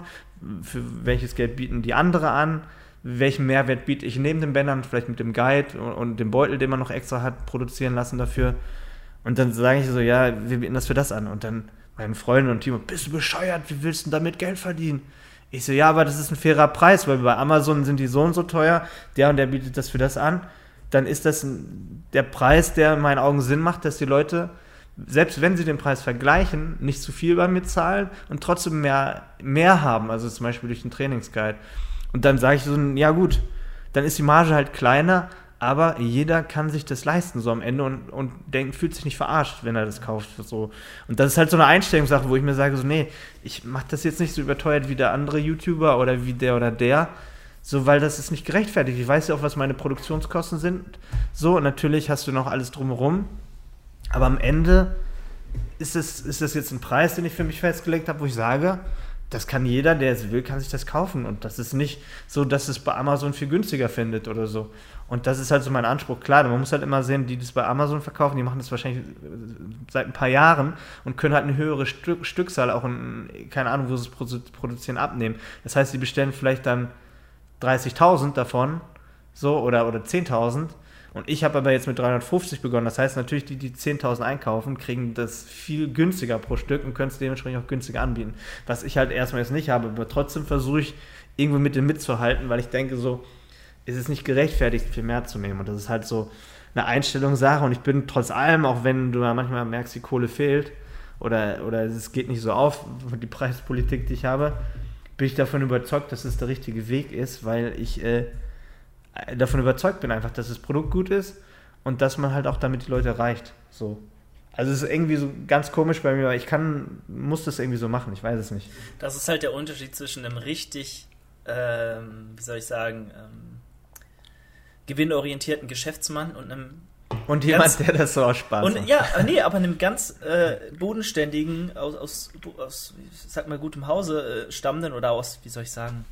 für welches Geld bieten die andere an, welchen Mehrwert biete ich neben den Bändern, vielleicht mit dem Guide und, und dem Beutel, den man noch extra hat, produzieren lassen dafür. Und dann sage ich so, ja, wir bieten das für das an. Und dann meine Freunde und Timo, bist du bescheuert, wie willst du denn damit Geld verdienen? Ich so, ja, aber das ist ein fairer Preis, weil bei Amazon sind die so und so teuer, der und der bietet das für das an. Dann ist das der Preis, der in meinen Augen Sinn macht, dass die Leute, selbst wenn sie den Preis vergleichen, nicht zu viel bei mir zahlen und trotzdem mehr, mehr haben, also zum Beispiel durch den Trainingsguide. Und dann sage ich so, ja gut, dann ist die Marge halt kleiner, aber jeder kann sich das leisten so am Ende und, und denkt, fühlt sich nicht verarscht, wenn er das kauft. So. Und das ist halt so eine Einstellungssache, wo ich mir sage, so, nee, ich mache das jetzt nicht so überteuert wie der andere YouTuber oder wie der oder der, so, weil das ist nicht gerechtfertigt. Ich weiß ja auch, was meine Produktionskosten sind. So, und natürlich hast du noch alles drumherum, aber am Ende ist, es, ist das jetzt ein Preis, den ich für mich festgelegt habe, wo ich sage, das kann jeder, der es will, kann sich das kaufen. Und das ist nicht so, dass es bei Amazon viel günstiger findet oder so. Und das ist halt so mein Anspruch. Klar, man muss halt immer sehen, die das bei Amazon verkaufen, die machen das wahrscheinlich seit ein paar Jahren und können halt eine höhere Stück, Stückzahl, auch in, keine Ahnung, wo sie es produzieren, abnehmen. Das heißt, sie bestellen vielleicht dann 30.000 davon, so, oder, oder 10.000. Und ich habe aber jetzt mit 350 begonnen. Das heißt natürlich, die, die 10.000 einkaufen, kriegen das viel günstiger pro Stück und können es dementsprechend auch günstiger anbieten. Was ich halt erstmal jetzt nicht habe, aber trotzdem versuche ich irgendwie mit dem mitzuhalten, weil ich denke so, ist es nicht gerechtfertigt, viel mehr zu nehmen. Und das ist halt so eine Einstellungssache. Und ich bin trotz allem, auch wenn du manchmal merkst, die Kohle fehlt oder, oder es geht nicht so auf, die Preispolitik, die ich habe, bin ich davon überzeugt, dass es der richtige Weg ist, weil ich äh, davon überzeugt bin einfach, dass das Produkt gut ist und dass man halt auch damit die Leute erreicht. So. Also es ist irgendwie so ganz komisch bei mir, weil ich kann, muss das irgendwie so machen, ich weiß es nicht. Das ist halt der Unterschied zwischen einem richtig, ähm, wie soll ich sagen, ähm, gewinnorientierten Geschäftsmann und einem und jemand, ganz, der das so Spaß und, macht. Ja, nee, aber einem ganz äh, bodenständigen, aus, aus, aus, sag mal, gutem Hause äh, stammenden oder aus, wie soll ich sagen,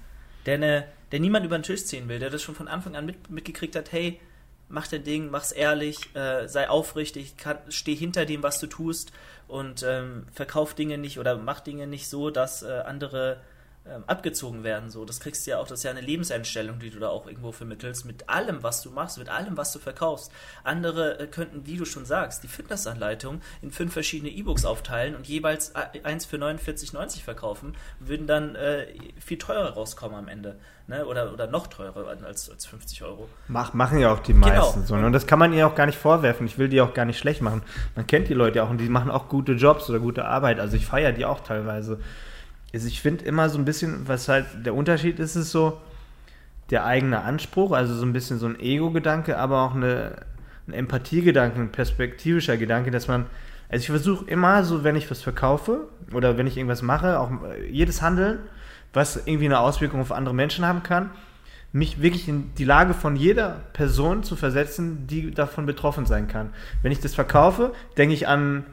der, ne, der niemand über den Tisch ziehen will, der das schon von Anfang an mit, mitgekriegt hat, hey, mach dein Ding, mach's ehrlich, äh, sei aufrichtig, kann, steh hinter dem, was du tust und ähm, verkauf Dinge nicht oder mach Dinge nicht so, dass äh, andere ähm, abgezogen werden. So, das kriegst du ja auch, das ist ja eine Lebenseinstellung, die du da auch irgendwo vermittelst, mit allem, was du machst, mit allem, was du verkaufst. Andere äh, könnten, wie du schon sagst, die Fitnessanleitung in fünf verschiedene E-Books aufteilen und jeweils eins für 49,90 verkaufen, würden dann äh, viel teurer rauskommen am Ende. Ne? Oder, oder noch teurer als, als 50 Euro. Mach, machen ja auch die genau. meisten genau. so. Ne? Und das kann man ihnen auch gar nicht vorwerfen. Ich will die auch gar nicht schlecht machen. Man kennt die Leute auch und die machen auch gute Jobs oder gute Arbeit. Also ich feiere die auch teilweise also ich finde immer so ein bisschen, was halt der Unterschied ist, ist so der eigene Anspruch, also so ein bisschen so ein Ego-Gedanke, aber auch eine, ein Empathiegedanke, ein perspektivischer Gedanke, dass man, also ich versuche immer so, wenn ich was verkaufe oder wenn ich irgendwas mache, auch jedes Handeln, was irgendwie eine Auswirkung auf andere Menschen haben kann, mich wirklich in die Lage von jeder Person zu versetzen, die davon betroffen sein kann. Wenn ich das verkaufe, denke ich an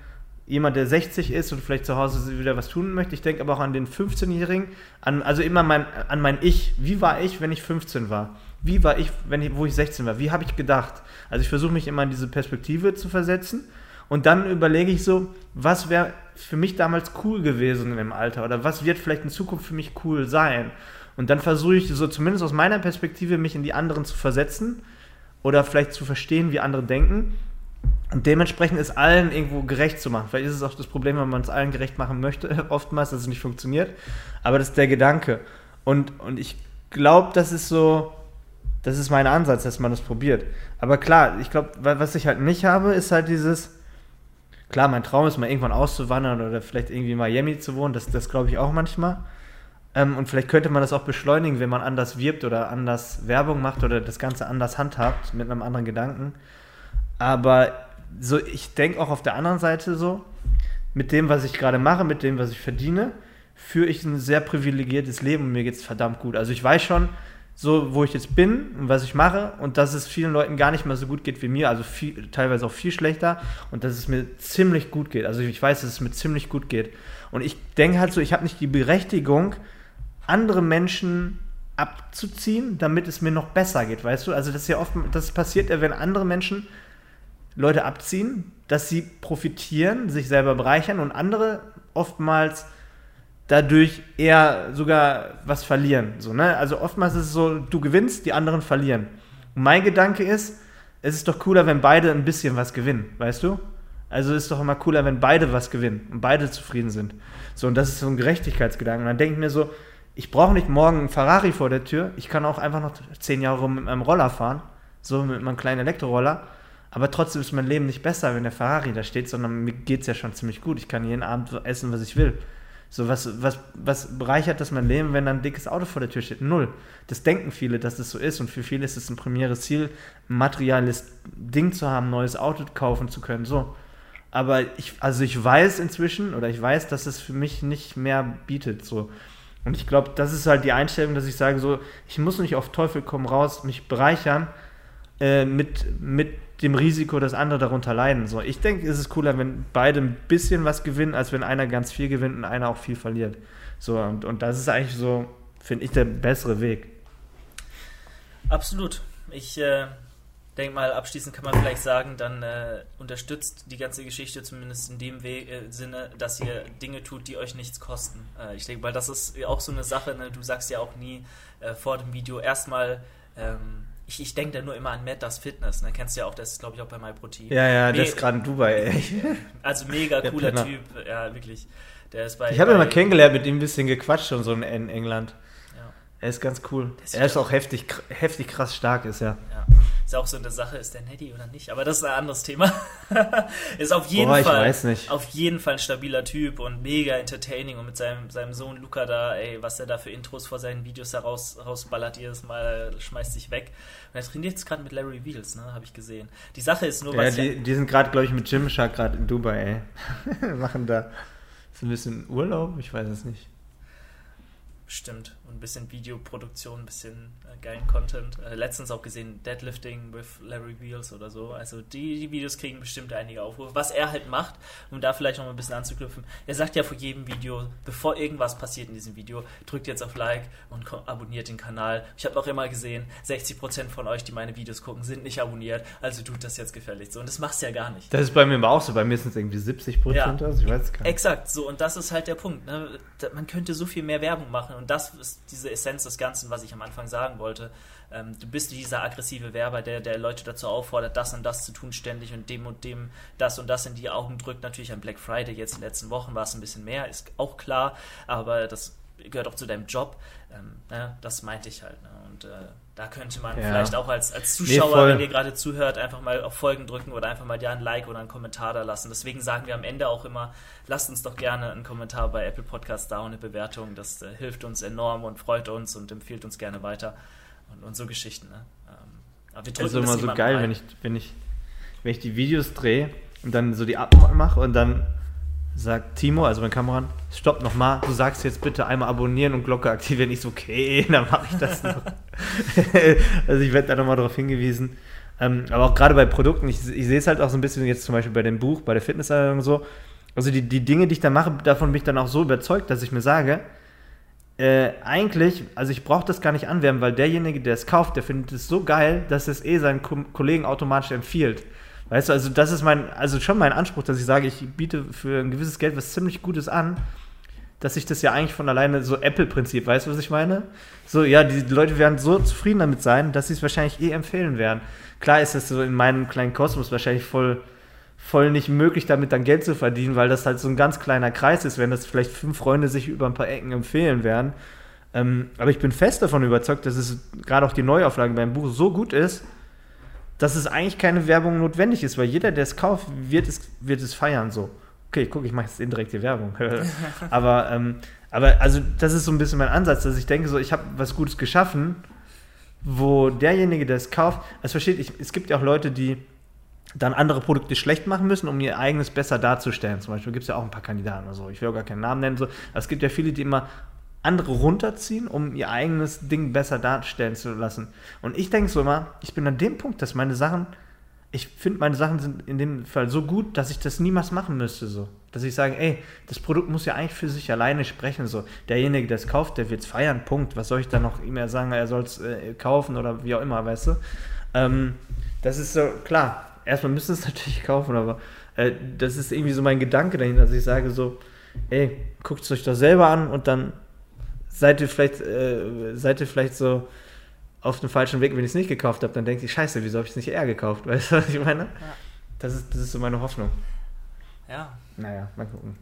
jemand, der 60 ist und vielleicht zu Hause wieder was tun möchte. Ich denke aber auch an den 15-Jährigen, an, also immer mein, an mein Ich. Wie war ich, wenn ich 15 war? Wie war ich, wenn ich, wo ich 16 war? Wie habe ich gedacht? Also ich versuche mich immer in diese Perspektive zu versetzen und dann überlege ich so, was wäre für mich damals cool gewesen im Alter oder was wird vielleicht in Zukunft für mich cool sein? Und dann versuche ich so zumindest aus meiner Perspektive mich in die anderen zu versetzen oder vielleicht zu verstehen, wie andere denken und dementsprechend ist allen irgendwo gerecht zu machen. Vielleicht ist es auch das Problem, wenn man es allen gerecht machen möchte, *laughs* oftmals, dass es nicht funktioniert. Aber das ist der Gedanke. Und, und ich glaube, das ist so, das ist mein Ansatz, dass man das probiert. Aber klar, ich glaube, was ich halt nicht habe, ist halt dieses, klar, mein Traum ist mal irgendwann auszuwandern oder vielleicht irgendwie in Miami zu wohnen, das, das glaube ich auch manchmal. Ähm, und vielleicht könnte man das auch beschleunigen, wenn man anders wirbt oder anders Werbung macht oder das Ganze anders handhabt, mit einem anderen Gedanken. Aber so, ich denke auch auf der anderen Seite so, mit dem, was ich gerade mache, mit dem, was ich verdiene, führe ich ein sehr privilegiertes Leben und mir geht es verdammt gut. Also ich weiß schon, so wo ich jetzt bin und was ich mache und dass es vielen Leuten gar nicht mehr so gut geht wie mir, also viel, teilweise auch viel schlechter und dass es mir ziemlich gut geht. Also ich weiß, dass es mir ziemlich gut geht. Und ich denke halt so, ich habe nicht die Berechtigung, andere Menschen abzuziehen, damit es mir noch besser geht, weißt du? Also das ist ja oft, das passiert ja, wenn andere Menschen Leute abziehen, dass sie profitieren, sich selber bereichern und andere oftmals dadurch eher sogar was verlieren. So, ne? Also oftmals ist es so, du gewinnst, die anderen verlieren. Und mein Gedanke ist, es ist doch cooler, wenn beide ein bisschen was gewinnen, weißt du? Also es ist doch immer cooler, wenn beide was gewinnen und beide zufrieden sind. So, und das ist so ein Gerechtigkeitsgedanke. Und dann denke ich mir so, ich brauche nicht morgen einen Ferrari vor der Tür, ich kann auch einfach noch zehn Jahre mit meinem Roller fahren, so mit meinem kleinen Elektroroller aber trotzdem ist mein Leben nicht besser, wenn der Ferrari da steht, sondern mir geht es ja schon ziemlich gut. Ich kann jeden Abend essen, was ich will. So, was, was, was bereichert das mein Leben, wenn da ein dickes Auto vor der Tür steht? Null. Das denken viele, dass das so ist. Und für viele ist es ein primäres Ziel, ein materielles Ding zu haben, ein neues Auto kaufen zu können. So. Aber ich, also ich weiß inzwischen, oder ich weiß, dass es für mich nicht mehr bietet. So. Und ich glaube, das ist halt die Einstellung, dass ich sage, so, ich muss nicht auf Teufel komm raus, mich bereichern äh, mit, mit dem Risiko, dass andere darunter leiden. So, ich denke, es ist cooler, wenn beide ein bisschen was gewinnen, als wenn einer ganz viel gewinnt und einer auch viel verliert. So, und, und das ist eigentlich so, finde ich, der bessere Weg. Absolut. Ich äh, denke mal, abschließend kann man vielleicht sagen, dann äh, unterstützt die ganze Geschichte zumindest in dem We äh, Sinne, dass ihr Dinge tut, die euch nichts kosten. Äh, ich denke, weil das ist auch so eine Sache, ne? du sagst ja auch nie äh, vor dem Video erstmal, ähm, ich, ich denke da nur immer an Matt das Fitness. Ne? Kennst du ja auch, das ist glaube ich auch bei MyProtein. Ja, ja, Me der ist gerade in Dubai, ey. *laughs* Also mega cooler. Typ, ja, wirklich. Der ist bei, ich habe ihn mal kennengelernt, mit ihm ein bisschen gequatscht und so in England. Er ist ganz cool. Er ist auch heftig, heftig krass stark, ist er. Ja. Ist auch so eine Sache, ist der Neddy oder nicht? Aber das ist ein anderes Thema. *laughs* ist auf jeden Boah, Fall, auf jeden Fall ein stabiler Typ und mega entertaining und mit seinem, seinem Sohn Luca da, ey, was er da für Intros vor seinen Videos heraus, rausballert jedes Mal, schmeißt sich weg. Und er trainiert jetzt gerade mit Larry Wheels, ne, habe ich gesehen. Die Sache ist nur, was. Ja, die, die sind gerade, glaube ich, mit Jim Shark gerade in Dubai, ey. *laughs* Machen da so ein bisschen Urlaub, ich weiß es nicht. Stimmt. Und ein bisschen Videoproduktion, ein bisschen geilen Content. Äh, letztens auch gesehen Deadlifting with Larry Wheels oder so. Also die, die, Videos kriegen bestimmt einige Aufrufe. Was er halt macht, um da vielleicht noch mal ein bisschen anzuknüpfen, er sagt ja vor jedem Video, bevor irgendwas passiert in diesem Video, drückt jetzt auf Like und abonniert den Kanal. Ich habe auch immer gesehen, 60% von euch, die meine Videos gucken, sind nicht abonniert. Also tut das jetzt gefällig so. Und das machst du ja gar nicht. Das ist bei mir aber auch so. Bei mir sind es irgendwie 70%. Ja, also ich weiß gar nicht. Exakt. So. Und das ist halt der Punkt. Ne? Man könnte so viel mehr Werbung machen. Und das ist diese Essenz des Ganzen, was ich am Anfang sagen wollte. Ähm, du bist dieser aggressive Werber, der, der Leute dazu auffordert, das und das zu tun ständig und dem und dem das und das in die Augen drückt. Natürlich an Black Friday, jetzt in den letzten Wochen war es ein bisschen mehr, ist auch klar, aber das gehört auch zu deinem Job. Ähm, ne, das meinte ich halt. Ne? Und äh, da könnte man ja. vielleicht auch als, als Zuschauer, nee, wenn ihr gerade zuhört, einfach mal auf Folgen drücken oder einfach mal ja ein Like oder einen Kommentar da lassen. Deswegen sagen wir am Ende auch immer, lasst uns doch gerne einen Kommentar bei Apple Podcasts da und eine Bewertung. Das äh, hilft uns enorm und freut uns und empfiehlt uns gerne weiter. Und, und so Geschichten. Ne? Ähm, aber wir drücken das ist immer so geil, wenn ich, wenn, ich, wenn ich die Videos drehe und dann so die abmache und dann sagt Timo, also mein Kameramann, stopp nochmal, du sagst jetzt bitte einmal abonnieren und Glocke aktivieren. Ich so, okay, *laughs* dann mache ich das noch. *laughs* also ich werde da nochmal darauf hingewiesen. Ähm, aber auch gerade bei Produkten, ich, ich sehe es halt auch so ein bisschen jetzt zum Beispiel bei dem Buch, bei der Fitnessanleitung so. Also die, die Dinge, die ich da mache, davon bin ich dann auch so überzeugt, dass ich mir sage, äh, eigentlich, also ich brauche das gar nicht anwerben, weil derjenige, der es kauft, der findet es so geil, dass es eh seinen Kollegen automatisch empfiehlt. Weißt du, also das ist mein, also schon mein Anspruch, dass ich sage, ich biete für ein gewisses Geld was ziemlich Gutes an, dass ich das ja eigentlich von alleine so Apple-Prinzip, weißt du, was ich meine? So, ja, die Leute werden so zufrieden damit sein, dass sie es wahrscheinlich eh empfehlen werden. Klar ist das so in meinem kleinen Kosmos wahrscheinlich voll, voll nicht möglich, damit dann Geld zu verdienen, weil das halt so ein ganz kleiner Kreis ist, wenn das vielleicht fünf Freunde sich über ein paar Ecken empfehlen werden. Ähm, aber ich bin fest davon überzeugt, dass es gerade auch die Neuauflage beim Buch so gut ist, dass es eigentlich keine Werbung notwendig ist, weil jeder, der es kauft, wird es, wird es feiern so. Okay, guck, ich mache jetzt indirekte Werbung. *laughs* aber, ähm, aber also das ist so ein bisschen mein Ansatz, dass ich denke, so ich habe was Gutes geschaffen, wo derjenige, der es kauft, es versteht, ich, es gibt ja auch Leute, die dann andere Produkte schlecht machen müssen, um ihr eigenes besser darzustellen. Zum Beispiel gibt es ja auch ein paar Kandidaten oder so. Ich will auch gar keinen Namen nennen. So. Es gibt ja viele, die immer andere runterziehen, um ihr eigenes Ding besser darstellen zu lassen. Und ich denke so immer, ich bin an dem Punkt, dass meine Sachen, ich finde, meine Sachen sind in dem Fall so gut, dass ich das niemals machen müsste. So. Dass ich sage, ey, das Produkt muss ja eigentlich für sich alleine sprechen. So. Derjenige, der es kauft, der wird es feiern, Punkt. Was soll ich dann noch ihm ja sagen, er soll es äh, kaufen oder wie auch immer, weißt du? Ähm, das ist so, klar, erstmal müssen es *laughs* natürlich kaufen, aber äh, das ist irgendwie so mein Gedanke dahinter, dass ich sage so, ey, guckt es euch doch selber an und dann seid ihr vielleicht, äh, seid ihr vielleicht so auf dem falschen Weg, wenn ich es nicht gekauft habe, dann denkt ihr, scheiße, wieso habe ich es nicht eher gekauft? *laughs* Weißt du, was ich meine? Ja. Das, ist, das ist so meine Hoffnung. Ja. Naja, mal gucken.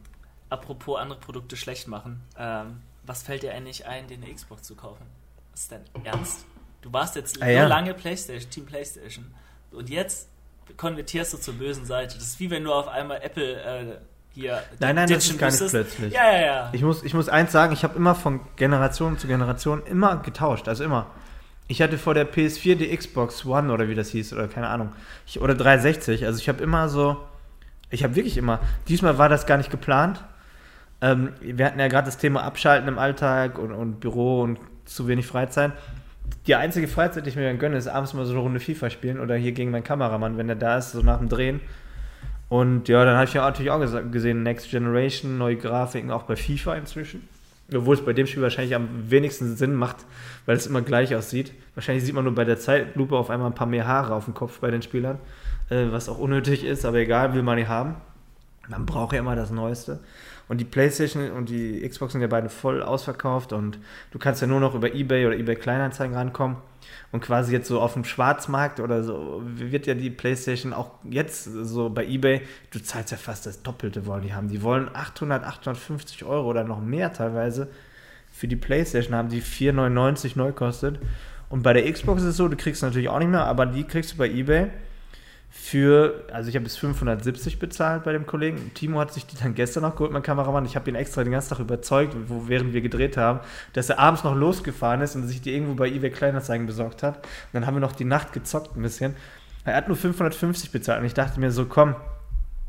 Apropos andere Produkte schlecht machen, ähm, was fällt dir eigentlich ein, den Xbox zu kaufen? Was ist denn ernst? Du warst jetzt ah, so ja. lange Playstation, Team Playstation und jetzt konvertierst du zur bösen Seite. Das ist wie wenn du auf einmal Apple äh, hier. Nein, nein, das ist gar nicht plötzlich. Ja, ja, ja. Ich muss, ich muss eins sagen, ich habe immer von Generation zu Generation immer getauscht, also immer. Ich hatte vor der PS4 die Xbox One oder wie das hieß, oder keine Ahnung. Ich, oder 360, also ich habe immer so, ich habe wirklich immer, diesmal war das gar nicht geplant. Ähm, wir hatten ja gerade das Thema Abschalten im Alltag und, und Büro und zu wenig Freizeit die einzige Freizeit, die ich mir dann gönne, ist abends mal so eine Runde FIFA spielen oder hier gegen meinen Kameramann, wenn der da ist, so nach dem Drehen. Und ja, dann habe ich ja natürlich auch gesehen, Next Generation, neue Grafiken, auch bei FIFA inzwischen. Obwohl es bei dem Spiel wahrscheinlich am wenigsten Sinn macht, weil es immer gleich aussieht. Wahrscheinlich sieht man nur bei der Zeitlupe auf einmal ein paar mehr Haare auf dem Kopf bei den Spielern, äh, was auch unnötig ist, aber egal, will man nicht haben. Man braucht ja immer das Neueste. Und die PlayStation und die Xbox sind ja beide voll ausverkauft und du kannst ja nur noch über eBay oder eBay Kleinanzeigen rankommen. Und quasi jetzt so auf dem Schwarzmarkt oder so wird ja die PlayStation auch jetzt so bei eBay, du zahlst ja fast das Doppelte, wollen die haben. Die wollen 800, 850 Euro oder noch mehr teilweise für die Playstation haben, die 4,99 neu kostet. Und bei der Xbox ist es so, du kriegst natürlich auch nicht mehr, aber die kriegst du bei eBay für, also ich habe bis 570 bezahlt bei dem Kollegen. Timo hat sich die dann gestern noch geholt, mein Kameramann. Ich habe ihn extra den ganzen Tag überzeugt, wo, während wir gedreht haben, dass er abends noch losgefahren ist und sich die irgendwo bei eBay Kleinanzeigen besorgt hat. Und dann haben wir noch die Nacht gezockt ein bisschen. Er hat nur 550 bezahlt und ich dachte mir so, komm,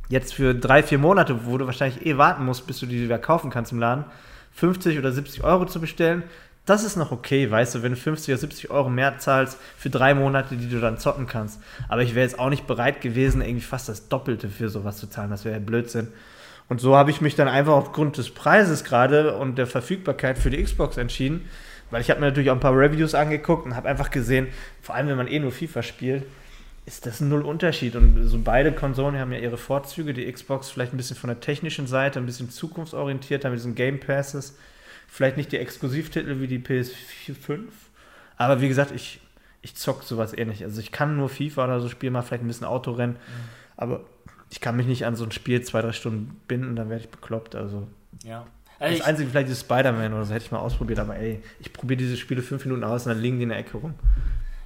jetzt für drei, vier Monate, wo du wahrscheinlich eh warten musst, bis du die wieder kaufen kannst im Laden, 50 oder 70 Euro zu bestellen, das ist noch okay, weißt du, wenn du 50 oder 70 Euro mehr zahlst für drei Monate, die du dann zocken kannst. Aber ich wäre jetzt auch nicht bereit gewesen, irgendwie fast das Doppelte für sowas zu zahlen. Das wäre ja Blödsinn. Und so habe ich mich dann einfach aufgrund des Preises gerade und der Verfügbarkeit für die Xbox entschieden, weil ich habe mir natürlich auch ein paar Reviews angeguckt und habe einfach gesehen, vor allem wenn man eh nur FIFA spielt, ist das ein null Unterschied. Und so beide Konsolen haben ja ihre Vorzüge. Die Xbox vielleicht ein bisschen von der technischen Seite, ein bisschen zukunftsorientierter mit diesen Game Passes Vielleicht nicht die Exklusivtitel wie die PS4 5. Aber wie gesagt, ich, ich zock sowas nicht. Also ich kann nur FIFA oder so spielen, mal vielleicht ein bisschen Autorennen. Mhm. Aber ich kann mich nicht an so ein Spiel zwei, drei Stunden binden, dann werde ich bekloppt. Also. Ja. Also das Einzige vielleicht ist Spider-Man oder so, hätte ich mal ausprobiert, aber ey, ich probiere diese Spiele fünf Minuten aus und dann liegen die in der Ecke rum.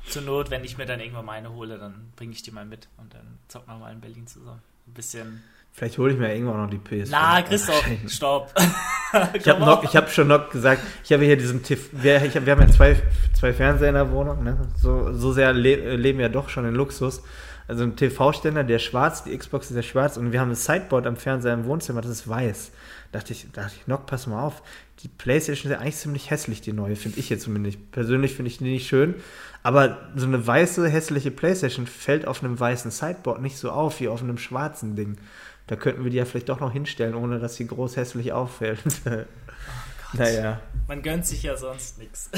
Zur Not, wenn ich mir dann irgendwann meine hole, dann bringe ich die mal mit und dann zocken wir mal in Berlin zusammen. Ein bisschen Vielleicht hole ich mir irgendwann noch die PS. Na, Christoph, stopp. *laughs* ich habe hab schon noch gesagt, ich habe hier diesen TV, wir, hab, wir haben ja zwei, zwei Fernseher in der Wohnung, ne? so, so sehr le leben wir ja doch schon in Luxus. Also ein TV-Ständer, der schwarz, die Xbox ist ja schwarz und wir haben ein Sideboard am Fernseher im Wohnzimmer, das ist weiß. Da dachte ich, dachte ich, Nock, pass mal auf, die Playstation ist ja eigentlich ziemlich hässlich, die neue, finde ich jetzt zumindest. Persönlich finde ich die nicht schön, aber so eine weiße, hässliche Playstation fällt auf einem weißen Sideboard nicht so auf wie auf einem schwarzen Ding. Da könnten wir die ja vielleicht doch noch hinstellen, ohne dass sie groß hässlich auffällt. Oh naja. Man gönnt sich ja sonst nichts.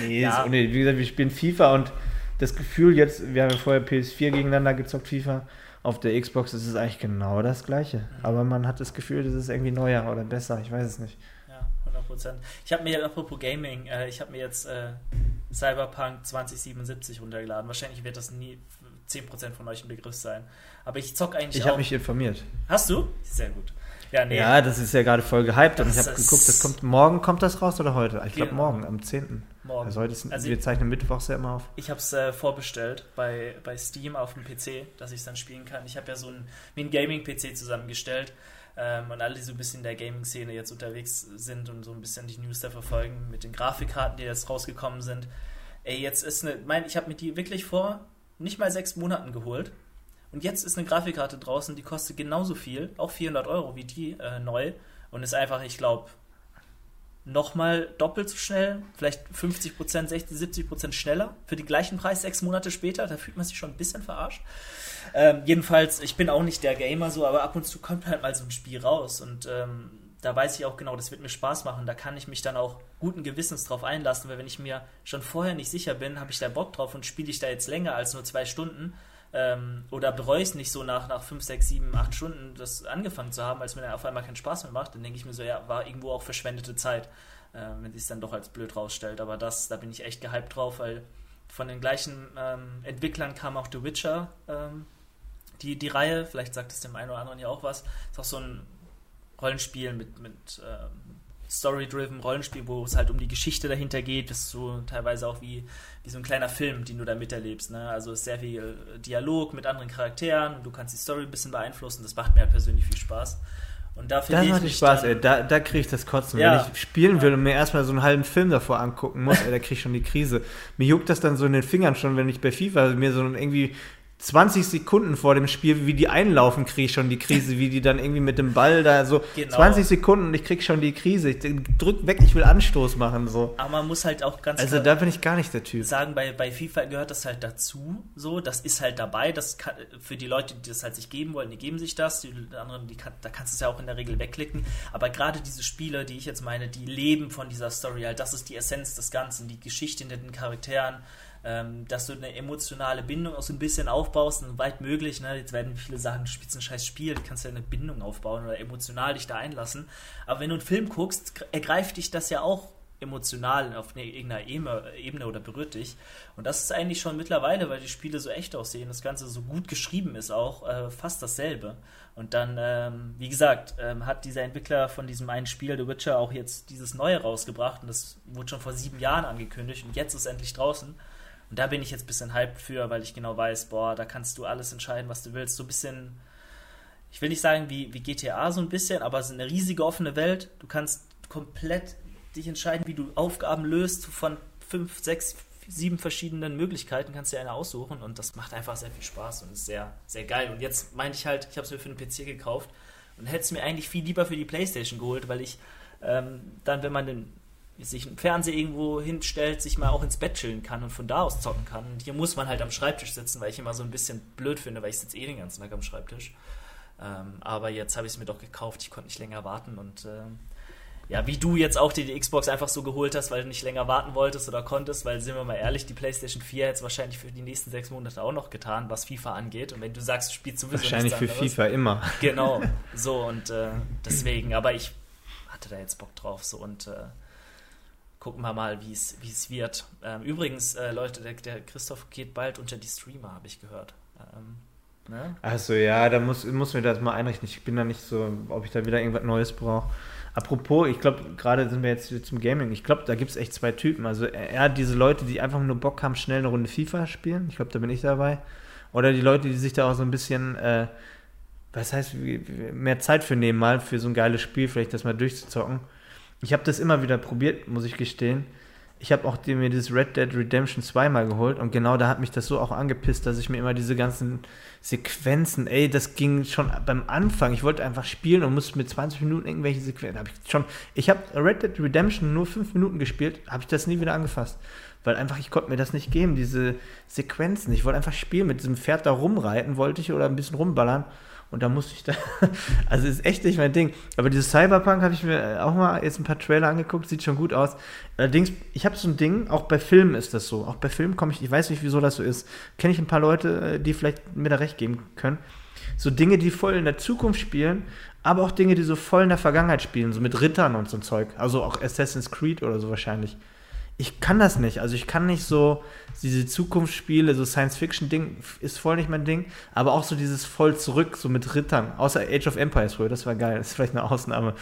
nee, *laughs* ja. ist, nee, wie gesagt, wir spielen FIFA und das Gefühl jetzt, wir haben ja vorher PS4 gegeneinander gezockt, FIFA. Auf der Xbox ist es eigentlich genau das gleiche. Mhm. Aber man hat das Gefühl, das ist irgendwie neuer oder besser. Ich weiß es nicht. Ja, 100%. Ich habe mir, apropos Gaming, äh, ich habe mir jetzt äh, Cyberpunk 2077 runtergeladen. Wahrscheinlich wird das nie 10% von euch ein Begriff sein. Aber ich zock eigentlich Ich habe mich informiert. Hast du? Sehr gut. Ja, nee. ja das ist ja gerade voll gehypt das und ich habe geguckt, das kommt morgen kommt das raus oder heute? Ich glaube morgen, am 10. Morgen. Also heute ist, also wir zeichnen Mittwochs ja immer auf. Ich habe es äh, vorbestellt bei, bei Steam auf dem PC, dass ich es dann spielen kann. Ich habe ja so ein, ein Gaming-PC zusammengestellt ähm, und alle, die so ein bisschen in der Gaming-Szene jetzt unterwegs sind und so ein bisschen die News da verfolgen mit den Grafikkarten, die jetzt rausgekommen sind. Ey, jetzt ist eine, mein, ich habe mir die wirklich vor nicht mal sechs Monaten geholt. Und jetzt ist eine Grafikkarte draußen, die kostet genauso viel, auch 400 Euro wie die äh, neu. Und ist einfach, ich glaube, nochmal doppelt so schnell, vielleicht 50 Prozent, 60, 70 Prozent schneller für den gleichen Preis sechs Monate später. Da fühlt man sich schon ein bisschen verarscht. Ähm, jedenfalls, ich bin auch nicht der Gamer so, aber ab und zu kommt halt mal so ein Spiel raus und ähm, da weiß ich auch genau, das wird mir Spaß machen. Da kann ich mich dann auch guten Gewissens drauf einlassen, weil wenn ich mir schon vorher nicht sicher bin, habe ich da Bock drauf und spiele ich da jetzt länger als nur zwei Stunden ähm, oder bereue es nicht so nach, nach fünf, sechs, sieben, acht Stunden das angefangen zu haben, als mir dann auf einmal keinen Spaß mehr macht, dann denke ich mir so, ja, war irgendwo auch verschwendete Zeit, äh, wenn sich es dann doch als blöd rausstellt. Aber das, da bin ich echt gehypt drauf, weil von den gleichen ähm, Entwicklern kam auch The Witcher, ähm, die, die Reihe, vielleicht sagt es dem einen oder anderen ja auch was, ist auch so ein Rollenspiel mit, mit ähm, Story-driven Rollenspiel, wo es halt um die Geschichte dahinter geht. Das ist so teilweise auch wie, wie so ein kleiner Film, den du da miterlebst. Ne? Also ist sehr viel äh, Dialog mit anderen Charakteren. Du kannst die Story ein bisschen beeinflussen. Das macht mir halt persönlich viel Spaß. Und dafür das macht ich Spaß, dann, ey. Da, da kriege ich das Kotzen. Ja, Wenn ich spielen will und mir erstmal so einen halben Film davor angucken muss, ey, da kriege ich schon die Krise. Mir juckt das dann so in den Fingern schon, wenn ich bei FIFA mir so irgendwie 20 Sekunden vor dem Spiel, wie die einlaufen, kriege ich schon die Krise, wie die dann irgendwie mit dem Ball da so *laughs* genau. 20 Sekunden und ich kriege schon die Krise. Ich drück weg, ich will Anstoß machen so. Aber man muss halt auch ganz Also da bin ich gar nicht der Typ. Sagen, bei, bei FIFA gehört das halt dazu, so, das ist halt dabei, das kann, für die Leute, die das halt sich geben wollen, die geben sich das, die anderen, die kann, da kannst du es ja auch in der Regel wegklicken, aber gerade diese Spiele, die ich jetzt meine, die leben von dieser Story halt, das ist die Essenz des Ganzen, die Geschichte in den Charakteren, ähm, dass du eine emotionale Bindung auch so ein bisschen aufbaust, weit möglich. Ne? Jetzt werden viele sagen, du spielst ein scheiß Spiel, du kannst ja eine Bindung aufbauen oder emotional dich da einlassen. Aber wenn du einen Film guckst, ergreift dich das ja auch emotional auf ne, irgendeiner Ebene oder berührt dich. Und das ist eigentlich schon mittlerweile, weil die Spiele so echt aussehen, das Ganze so gut geschrieben ist auch, äh, fast dasselbe. Und dann, ähm, wie gesagt, ähm, hat dieser Entwickler von diesem einen Spiel, The Witcher, auch jetzt dieses neue rausgebracht und das wurde schon vor sieben Jahren angekündigt und jetzt ist es endlich draußen. Und da bin ich jetzt ein bisschen hyped für, weil ich genau weiß, boah, da kannst du alles entscheiden, was du willst. So ein bisschen, ich will nicht sagen wie, wie GTA so ein bisschen, aber es ist eine riesige offene Welt. Du kannst komplett dich entscheiden, wie du Aufgaben löst von fünf, sechs, sieben verschiedenen Möglichkeiten, kannst du dir eine aussuchen und das macht einfach sehr viel Spaß und ist sehr, sehr geil. Und jetzt meinte ich halt, ich habe es mir für einen PC gekauft und hätte es mir eigentlich viel lieber für die Playstation geholt, weil ich ähm, dann, wenn man den, sich einen Fernseher irgendwo hinstellt, sich mal auch ins Bett chillen kann und von da aus zocken kann. Und hier muss man halt am Schreibtisch sitzen, weil ich immer so ein bisschen blöd finde, weil ich sitze eh den ganzen Tag am Schreibtisch. Ähm, aber jetzt habe ich es mir doch gekauft, ich konnte nicht länger warten und ähm, ja, wie du jetzt auch dir die Xbox einfach so geholt hast, weil du nicht länger warten wolltest oder konntest, weil sind wir mal ehrlich, die PlayStation 4 hätte es wahrscheinlich für die nächsten sechs Monate auch noch getan, was FIFA angeht. Und wenn du sagst, du spielst sowieso Wahrscheinlich für FIFA immer. Genau, so und äh, deswegen, aber ich hatte da jetzt Bock drauf so und äh, gucken wir mal, wie es wird. Ähm, übrigens, äh, Leute, der, der, Christoph geht bald unter die Streamer, habe ich gehört. Ähm, ne? Achso, ja, da muss, muss mir das mal einrichten. Ich bin da nicht so, ob ich da wieder irgendwas Neues brauche. Apropos, ich glaube, gerade sind wir jetzt zum Gaming. Ich glaube, da gibt es echt zwei Typen. Also er diese Leute, die einfach nur Bock haben, schnell eine Runde FIFA spielen. Ich glaube, da bin ich dabei. Oder die Leute, die sich da auch so ein bisschen, äh, was heißt, mehr Zeit für nehmen, mal für so ein geiles Spiel, vielleicht das mal durchzuzocken. Ich habe das immer wieder probiert, muss ich gestehen ich habe auch mir dieses Red Dead Redemption 2 mal geholt und genau da hat mich das so auch angepisst, dass ich mir immer diese ganzen Sequenzen, ey, das ging schon beim Anfang. Ich wollte einfach spielen und musste mit 20 Minuten irgendwelche Sequenzen. Hab ich schon, ich habe Red Dead Redemption nur 5 Minuten gespielt, habe ich das nie wieder angefasst. Weil einfach, ich konnte mir das nicht geben, diese Sequenzen. Ich wollte einfach spielen, mit diesem Pferd da rumreiten wollte ich oder ein bisschen rumballern. Und da musste ich da, *laughs* also ist echt nicht mein Ding. Aber dieses Cyberpunk habe ich mir auch mal jetzt ein paar Trailer angeguckt, sieht schon gut aus. Allerdings, ich habe so ein Ding, auch bei Filmen ist das so. Auch bei Filmen komme ich, ich weiß nicht, wieso das so ist. Kenne ich ein paar Leute, äh, die vielleicht mir da recht geben können. So Dinge, die voll in der Zukunft spielen, aber auch Dinge, die so voll in der Vergangenheit spielen, so mit Rittern und so ein Zeug. Also auch Assassin's Creed oder so wahrscheinlich ich kann das nicht. Also ich kann nicht so diese Zukunftsspiele, so Science-Fiction-Ding ist voll nicht mein Ding, aber auch so dieses voll zurück, so mit Rittern, außer Age of Empires früher, das war geil, das ist vielleicht eine Ausnahme.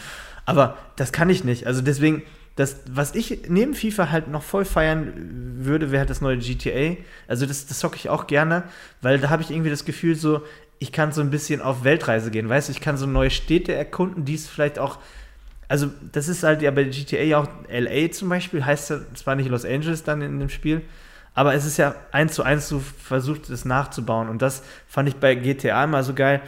Aber das kann ich nicht. Also deswegen, das, was ich neben FIFA halt noch voll feiern würde, wäre halt das neue GTA. Also das, das zocke ich auch gerne, weil da habe ich irgendwie das Gefühl so, ich kann so ein bisschen auf Weltreise gehen, weißt du, ich kann so neue Städte erkunden, die es vielleicht auch also das ist halt ja bei GTA auch LA zum Beispiel, heißt ja zwar nicht Los Angeles dann in dem Spiel, aber es ist ja eins zu eins so versucht, es nachzubauen. Und das fand ich bei GTA immer so geil,